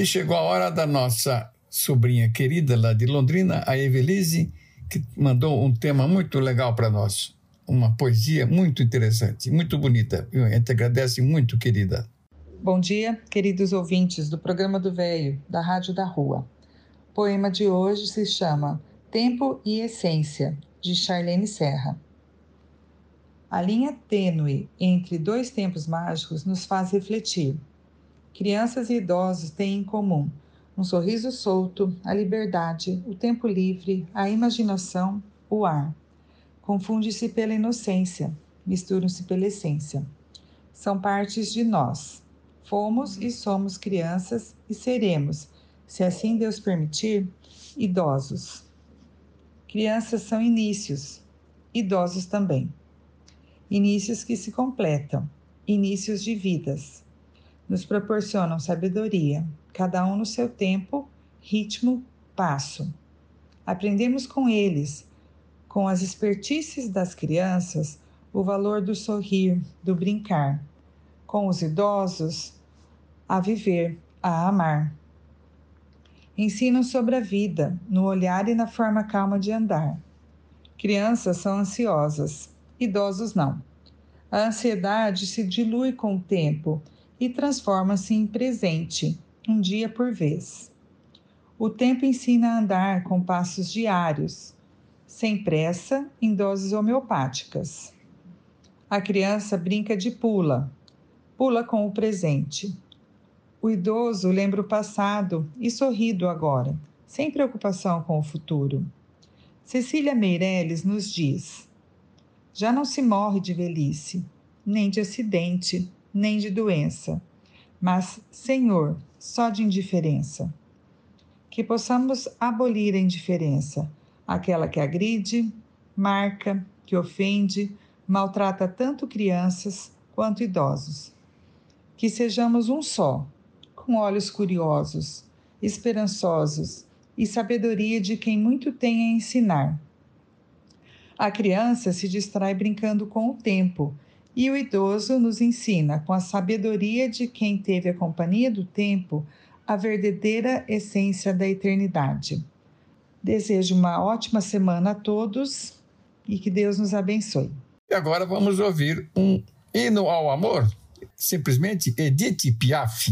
E chegou a hora da nossa sobrinha querida lá de Londrina, a Evelise, que mandou um tema muito legal para nós. Uma poesia muito interessante, muito bonita. A gente agradece muito, querida. Bom dia, queridos ouvintes do programa do Velho, da Rádio da Rua. O poema de hoje se chama Tempo e Essência, de Charlene Serra. A linha tênue entre dois tempos mágicos nos faz refletir. Crianças e idosos têm em comum um sorriso solto, a liberdade, o tempo livre, a imaginação, o ar. Confunde-se pela inocência, misturam-se pela essência. São partes de nós. Fomos e somos crianças e seremos, se assim Deus permitir, idosos. Crianças são inícios, idosos também. Inícios que se completam, inícios de vidas. Nos proporcionam sabedoria, cada um no seu tempo, ritmo, passo. Aprendemos com eles, com as expertices das crianças, o valor do sorrir, do brincar. Com os idosos, a viver, a amar. Ensinam sobre a vida, no olhar e na forma calma de andar. Crianças são ansiosas, idosos não. A ansiedade se dilui com o tempo e transforma-se em presente, um dia por vez. O tempo ensina a andar com passos diários, sem pressa, em doses homeopáticas. A criança brinca de pula, pula com o presente. O idoso lembra o passado e sorri do agora, sem preocupação com o futuro. Cecília Meirelles nos diz: já não se morre de velhice, nem de acidente, nem de doença, mas, Senhor, só de indiferença. Que possamos abolir a indiferença, aquela que agride, marca, que ofende, maltrata tanto crianças quanto idosos. Que sejamos um só, com olhos curiosos, esperançosos e sabedoria de quem muito tem a ensinar a criança se distrai brincando com o tempo e o idoso nos ensina, com a sabedoria de quem teve a companhia do tempo, a verdadeira essência da eternidade. Desejo uma ótima semana a todos e que Deus nos abençoe. E agora vamos ouvir um hino ao amor, simplesmente Edith Piaf.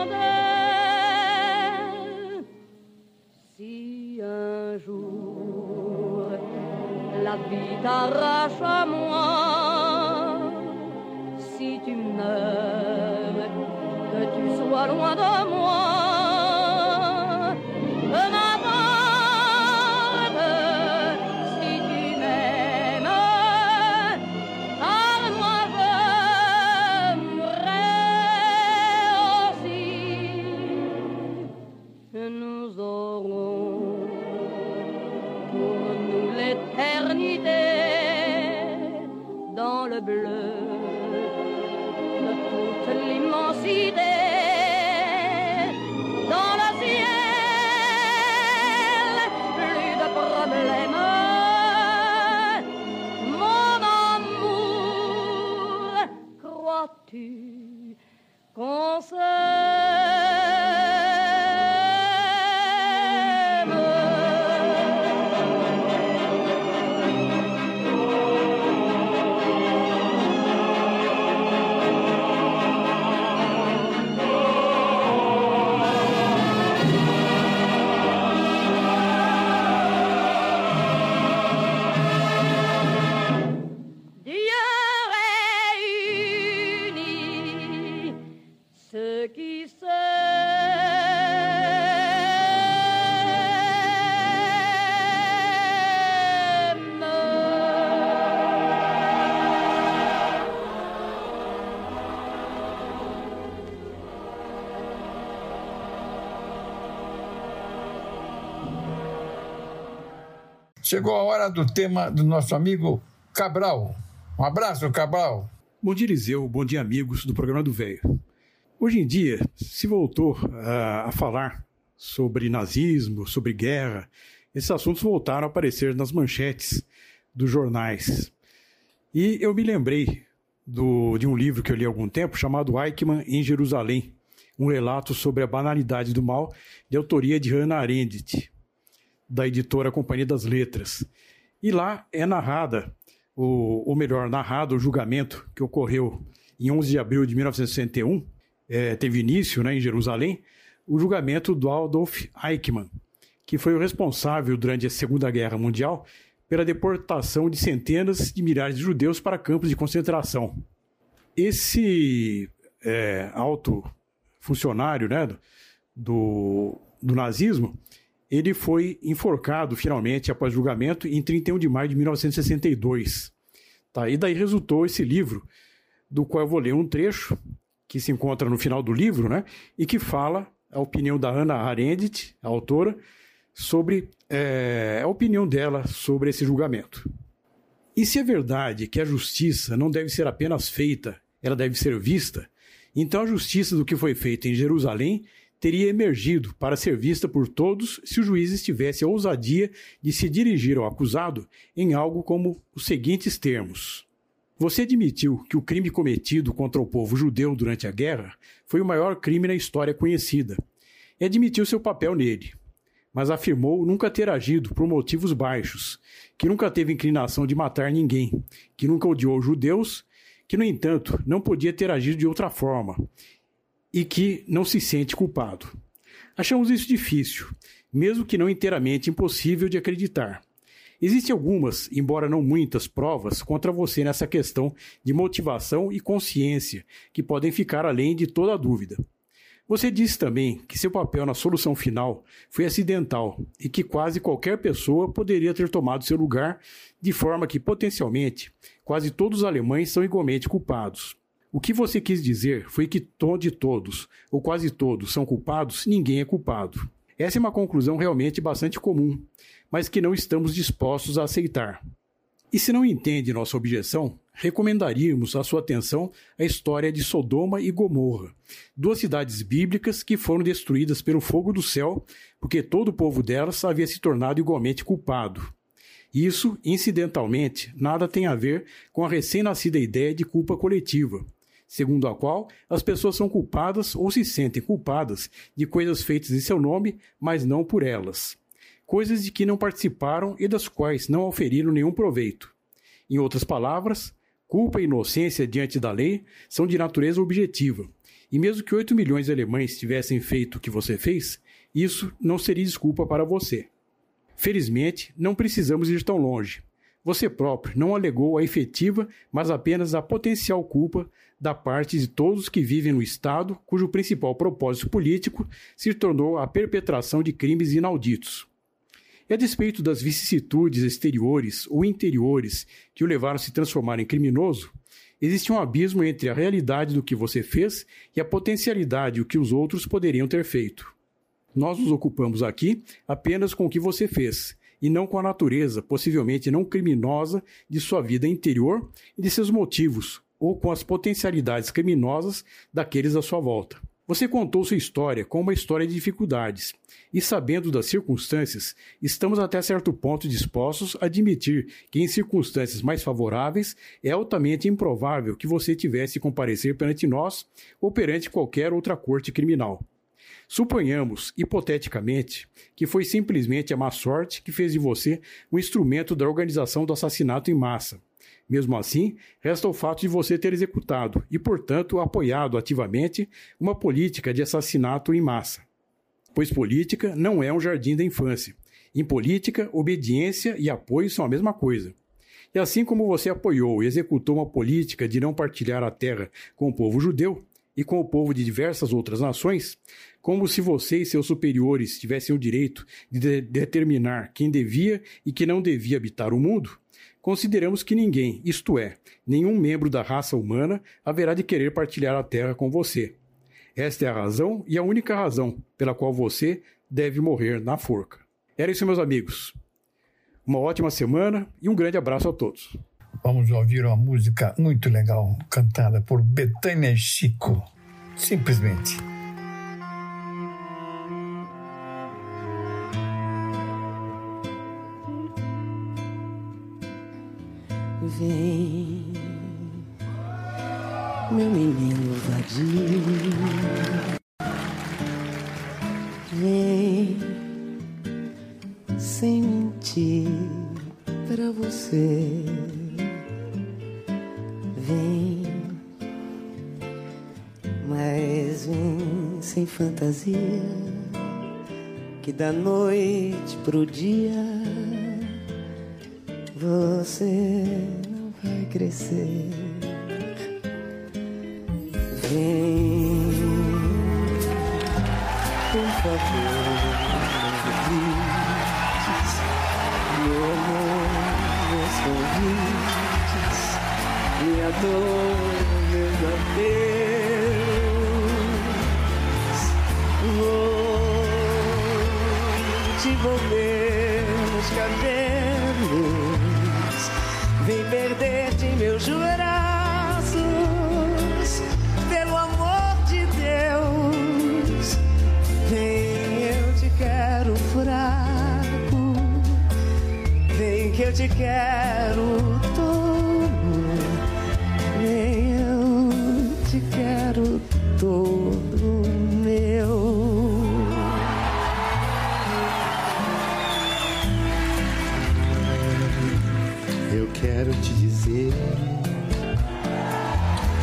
La vie t'arrache à moi, si tu meurs, que tu sois loin de moi. Chegou a hora do tema do nosso amigo Cabral. Um abraço, Cabral. Bom dia, Eliseu. Bom dia, amigos do programa do Velho. Hoje em dia, se voltou a, a falar sobre nazismo, sobre guerra. Esses assuntos voltaram a aparecer nas manchetes dos jornais. E eu me lembrei do, de um livro que eu li há algum tempo chamado Eichmann em Jerusalém, um relato sobre a banalidade do mal, de autoria de Hannah Arendt, da editora Companhia das Letras. E lá é narrada, ou, ou melhor, narrado o julgamento que ocorreu em 11 de abril de 1961, é, teve início né, em Jerusalém, o julgamento do Adolf Eichmann, que foi o responsável durante a Segunda Guerra Mundial pela deportação de centenas de milhares de judeus para campos de concentração. Esse é, alto funcionário né, do, do nazismo, ele foi enforcado finalmente após julgamento em 31 de maio de 1962. Tá? E daí resultou esse livro, do qual eu vou ler um trecho, que se encontra no final do livro, né, e que fala a opinião da Hannah Arendt, a autora, sobre é, a opinião dela sobre esse julgamento. E se é verdade que a justiça não deve ser apenas feita, ela deve ser vista, então a justiça do que foi feito em Jerusalém teria emergido para ser vista por todos se o juiz tivesse a ousadia de se dirigir ao acusado em algo como os seguintes termos: Você admitiu que o crime cometido contra o povo judeu durante a guerra foi o maior crime na história conhecida, e admitiu seu papel nele mas afirmou nunca ter agido por motivos baixos, que nunca teve inclinação de matar ninguém, que nunca odiou judeus, que, no entanto, não podia ter agido de outra forma e que não se sente culpado. Achamos isso difícil, mesmo que não inteiramente impossível de acreditar. Existem algumas, embora não muitas, provas contra você nessa questão de motivação e consciência que podem ficar além de toda dúvida. Você disse também que seu papel na solução final foi acidental e que quase qualquer pessoa poderia ter tomado seu lugar, de forma que, potencialmente, quase todos os alemães são igualmente culpados. O que você quis dizer foi que de todos, ou quase todos, são culpados, ninguém é culpado. Essa é uma conclusão realmente bastante comum, mas que não estamos dispostos a aceitar. E se não entende nossa objeção, recomendaríamos à sua atenção a história de Sodoma e Gomorra, duas cidades bíblicas que foram destruídas pelo fogo do céu, porque todo o povo delas havia se tornado igualmente culpado. Isso, incidentalmente, nada tem a ver com a recém-nascida ideia de culpa coletiva, segundo a qual as pessoas são culpadas ou se sentem culpadas de coisas feitas em seu nome, mas não por elas. Coisas de que não participaram e das quais não auferiram nenhum proveito. Em outras palavras, culpa e inocência diante da lei são de natureza objetiva. E mesmo que 8 milhões de alemães tivessem feito o que você fez, isso não seria desculpa para você. Felizmente, não precisamos ir tão longe. Você próprio não alegou a efetiva, mas apenas a potencial culpa da parte de todos que vivem no Estado, cujo principal propósito político se tornou a perpetração de crimes inauditos. E a despeito das vicissitudes exteriores ou interiores que o levaram a se transformar em criminoso, existe um abismo entre a realidade do que você fez e a potencialidade do que os outros poderiam ter feito. Nós nos ocupamos aqui apenas com o que você fez, e não com a natureza, possivelmente não criminosa, de sua vida interior e de seus motivos, ou com as potencialidades criminosas daqueles à sua volta. Você contou sua história como uma história de dificuldades, e sabendo das circunstâncias, estamos até certo ponto dispostos a admitir que, em circunstâncias mais favoráveis, é altamente improvável que você tivesse comparecer perante nós ou perante qualquer outra corte criminal. Suponhamos, hipoteticamente, que foi simplesmente a má sorte que fez de você um instrumento da organização do assassinato em massa mesmo assim, resta o fato de você ter executado e, portanto, apoiado ativamente uma política de assassinato em massa. Pois política não é um jardim da infância. Em política, obediência e apoio são a mesma coisa. E assim como você apoiou e executou uma política de não partilhar a terra com o povo judeu e com o povo de diversas outras nações, como se você e seus superiores tivessem o direito de, de determinar quem devia e quem não devia habitar o mundo, consideramos que ninguém, isto é, nenhum membro da raça humana, haverá de querer partilhar a terra com você. Esta é a razão e a única razão pela qual você deve morrer na forca. Era isso, meus amigos. Uma ótima semana e um grande abraço a todos. Vamos ouvir uma música muito legal cantada por Betânia Chico. Simplesmente. Vem, meu menino vadio. Vem, sem mentir pra você. Vem, mas vem sem fantasia. Que da noite pro dia você vai crescer. Vem, por favor, convites, meu amor, meus convites, minha dor, te quero todo, eu te quero todo meu. Eu quero te dizer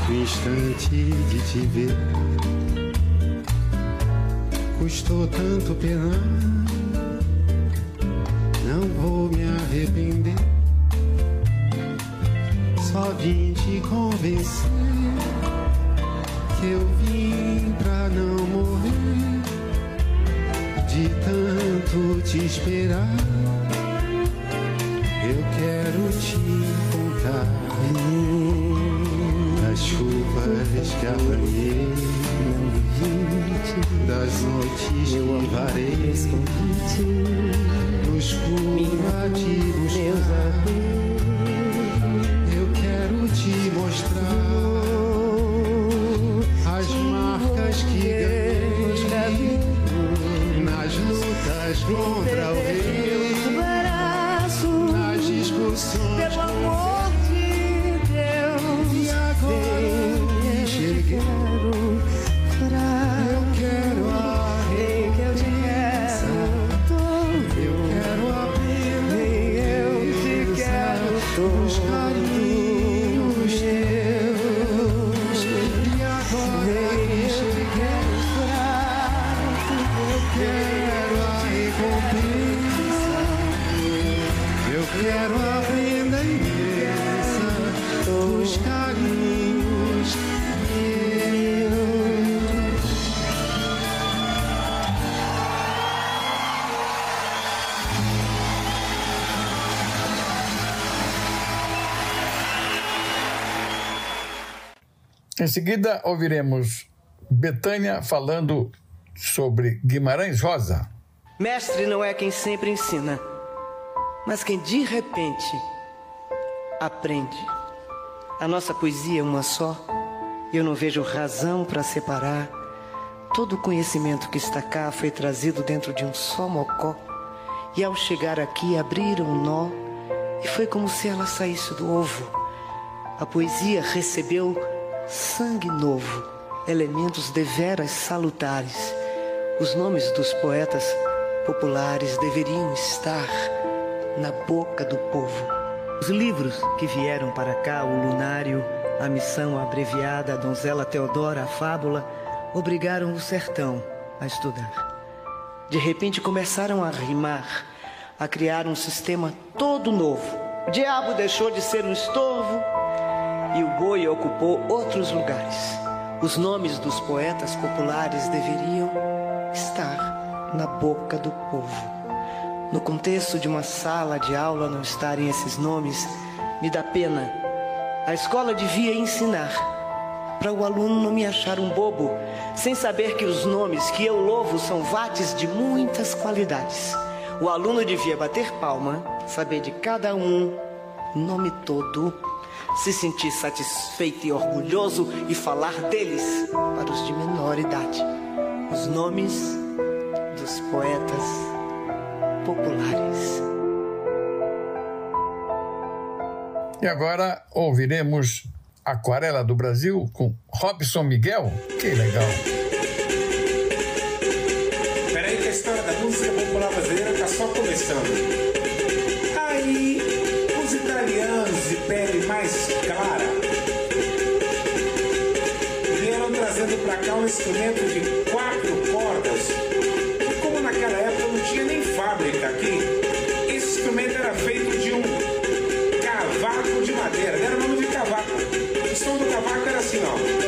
o instante de te ver custou tanto penar. Não vou me arrepender. Só vim te convencer que eu vim pra não morrer de tanto te esperar. Eu quero te contar das chuvas que apanhei, das noites que varei, no escuro a te buscar. Eu quero te mostrar as marcas que ganhei nas lutas contra Em seguida, ouviremos Betânia falando sobre Guimarães Rosa. Mestre não é quem sempre ensina, Mas quem de repente aprende. A nossa poesia é uma só, e eu não vejo razão para separar. Todo o conhecimento que está cá foi trazido dentro de um só mocó, e ao chegar aqui abriram um nó, e foi como se ela saísse do ovo. A poesia recebeu sangue novo, elementos deveras salutares. Os nomes dos poetas populares deveriam estar na boca do povo. Os livros que vieram para cá, o Lunário, a Missão Abreviada, a Donzela Teodora, a Fábula, obrigaram o sertão a estudar. De repente começaram a rimar, a criar um sistema todo novo. O diabo deixou de ser um estorvo e o boi ocupou outros lugares. Os nomes dos poetas populares deveriam estar na boca do povo. No contexto de uma sala de aula não estarem esses nomes, me dá pena. A escola devia ensinar para o aluno não me achar um bobo, sem saber que os nomes que eu louvo são vates de muitas qualidades. O aluno devia bater palma, saber de cada um, nome todo, se sentir satisfeito e orgulhoso e falar deles para os de menor idade. Os nomes dos poetas populares. E agora ouviremos Aquarela do Brasil com Robson Miguel. Que legal! Peraí que a história da música popular brasileira está só começando. Aí, os italianos pele mais clara vieram trazendo para cá um instrumento de quatro cordas, como naquela época não tinha nem fábrica aqui, esse instrumento era feito de um cavaco de madeira, era o nome de cavaco. O som do cavaco era assim, ó.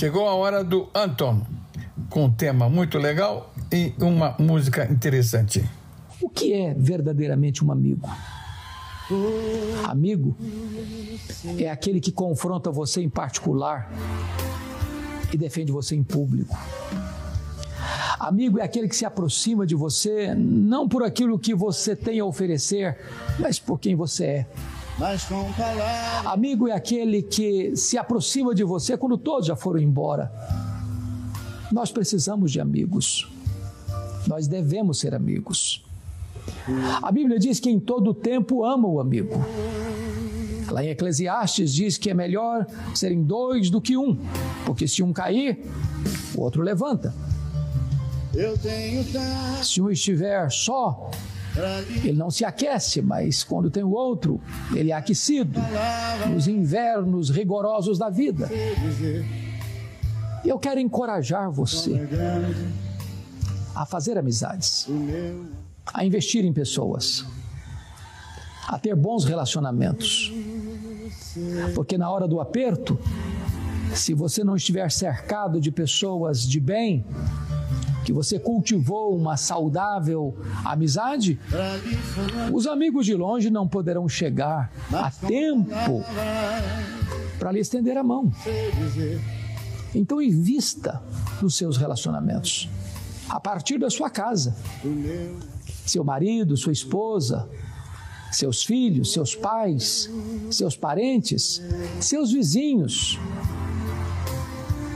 Chegou a hora do Anton, com um tema muito legal e uma música interessante. O que é verdadeiramente um amigo? Amigo é aquele que confronta você em particular e defende você em público. Amigo é aquele que se aproxima de você não por aquilo que você tem a oferecer, mas por quem você é. Amigo é aquele que se aproxima de você quando todos já foram embora. Nós precisamos de amigos. Nós devemos ser amigos. A Bíblia diz que em todo tempo ama o amigo. Lá em Eclesiastes diz que é melhor serem dois do que um, porque se um cair, o outro levanta. Se um estiver só, ele não se aquece, mas quando tem o outro, ele é aquecido nos invernos rigorosos da vida. Eu quero encorajar você a fazer amizades, a investir em pessoas, a ter bons relacionamentos. Porque na hora do aperto, se você não estiver cercado de pessoas de bem, que você cultivou uma saudável amizade, os amigos de longe não poderão chegar a tempo para lhe estender a mão. Então, invista nos seus relacionamentos, a partir da sua casa. Seu marido, sua esposa, seus filhos, seus pais, seus parentes, seus vizinhos,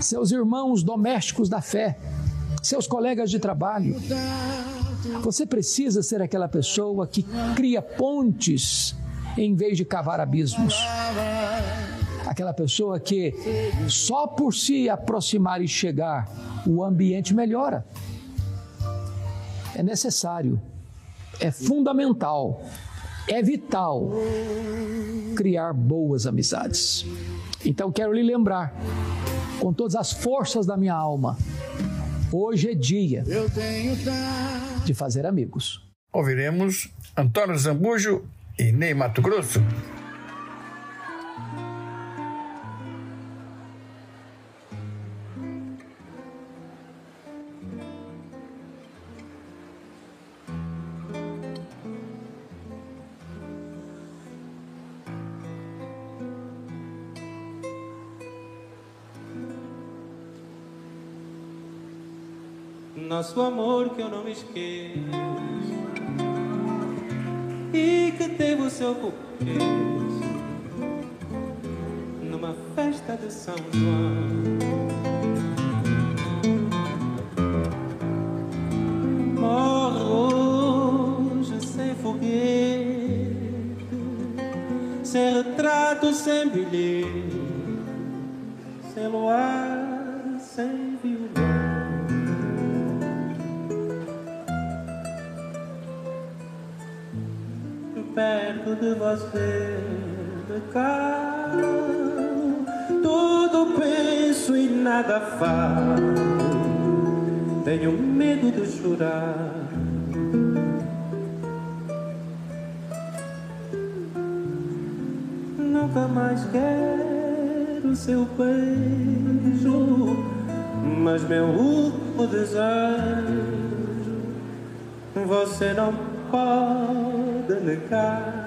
seus irmãos domésticos da fé seus colegas de trabalho. Você precisa ser aquela pessoa que cria pontes em vez de cavar abismos. Aquela pessoa que só por se aproximar e chegar, o ambiente melhora. É necessário, é fundamental, é vital criar boas amizades. Então quero lhe lembrar, com todas as forças da minha alma, Hoje é dia de fazer amigos. Ouviremos Antônio Zambujo e Ney Mato Grosso. Nosso amor que eu não me esqueço e que teve o seu começo numa festa de São João. Morre hoje sem foguete, sem retrato, sem bilhete, sem luar, sem perto de você cá. Tudo penso e nada faço. Tenho medo de chorar. Nunca mais quero seu beijo, mas meu último desejo você não pode negar.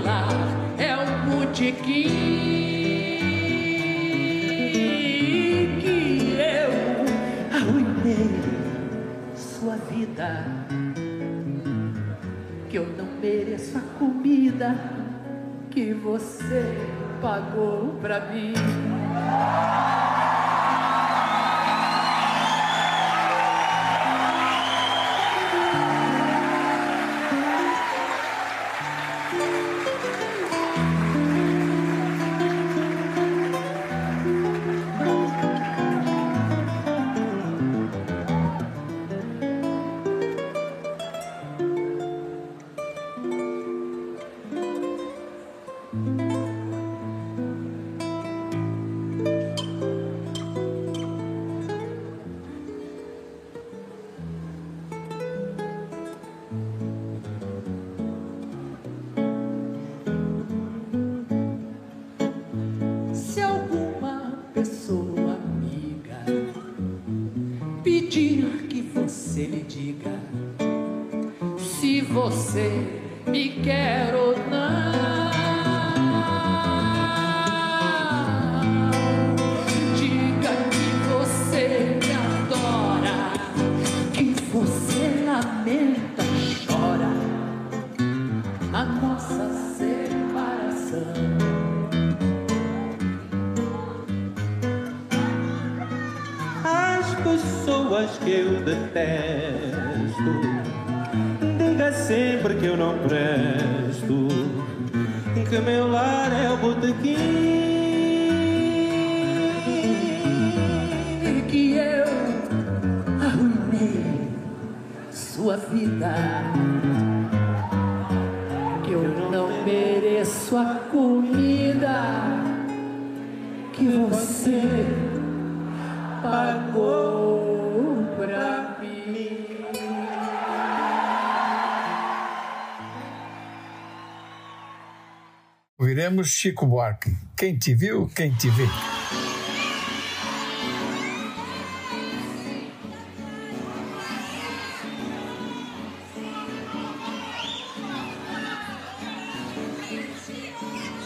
O meu lar é um botequim, que eu arruinei sua vida, que eu não mereço a comida que você pagou pra mim. Que você lhe diga se você me quer ou não, que eu detesto Diga sempre que eu não presto Que meu lar é o botequim que eu arruinei sua vida. Que eu não mereço a comida que você Chico Buarque. Quem te viu, quem te vê.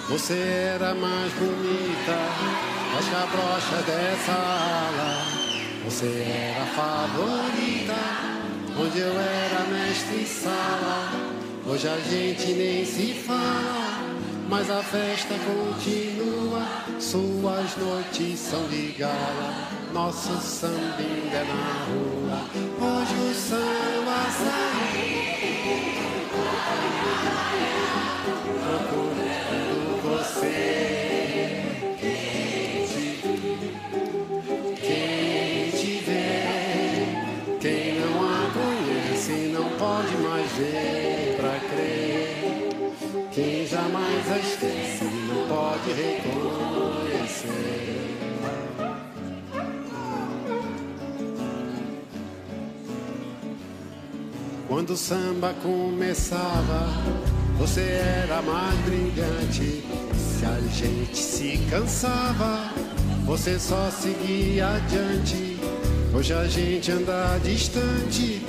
Você era mais bonita, mais que a brocha dessa ala. Você era a favorita, onde eu era mestre em sala. Hoje a gente nem se fala, mas a festa continua. Suas noites são de gala, nosso samba é na rua. Hoje o samba saiu. Quando o samba começava, você era mais brilhante. Se a gente se cansava, você só seguia adiante. Hoje a gente anda distante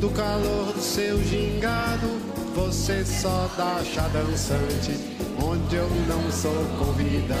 do calor do seu gingado. Você só dá chá dançante, onde eu não sou convidado.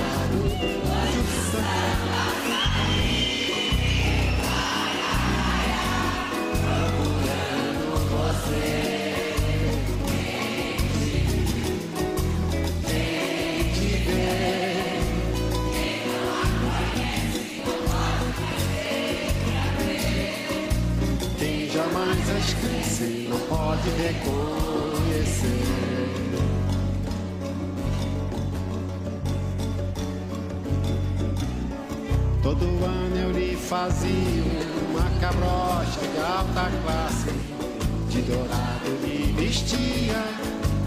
Fazia uma cabrocha de alta classe, de dourado lhe vestia,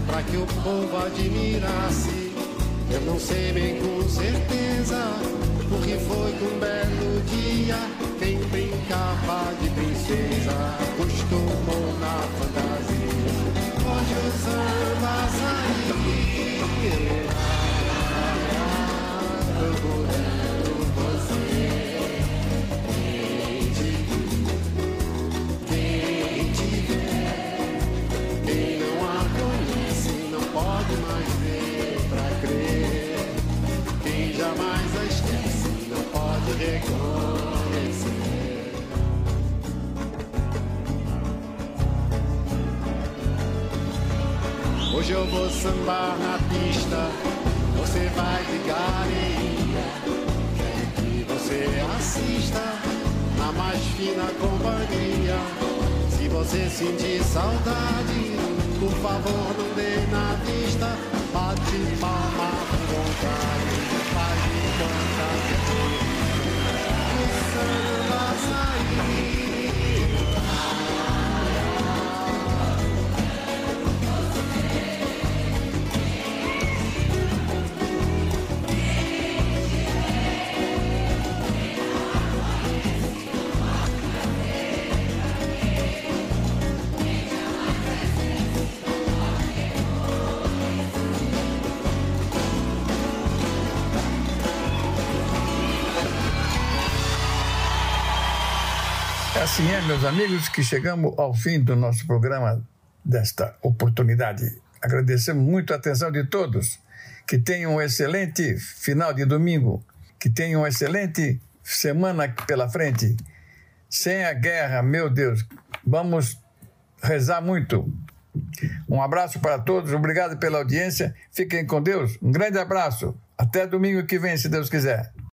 pra que o povo admirasse. Eu não sei bem com certeza, porque foi que um belo dia, quem brincava de princesa, costumou na fantasia. Hoje o samba saiu, procurando você. Hoje eu vou sambar na pista, você vai de galeria. Quero que você assista na mais fina companhia. Se você sentir saudade, por favor não dê na vista. Bate palma com vontade, faz de conta que samba sair. Assim é, meus amigos, que chegamos ao fim do nosso programa desta oportunidade. Agradecemos muito a atenção de todos. Que tenham um excelente final de domingo. Que tenham uma excelente semana pela frente. Sem a guerra, meu Deus. Vamos rezar muito. Um abraço para todos. Obrigado pela audiência. Fiquem com Deus. Um grande abraço. Até domingo que vem, se Deus quiser.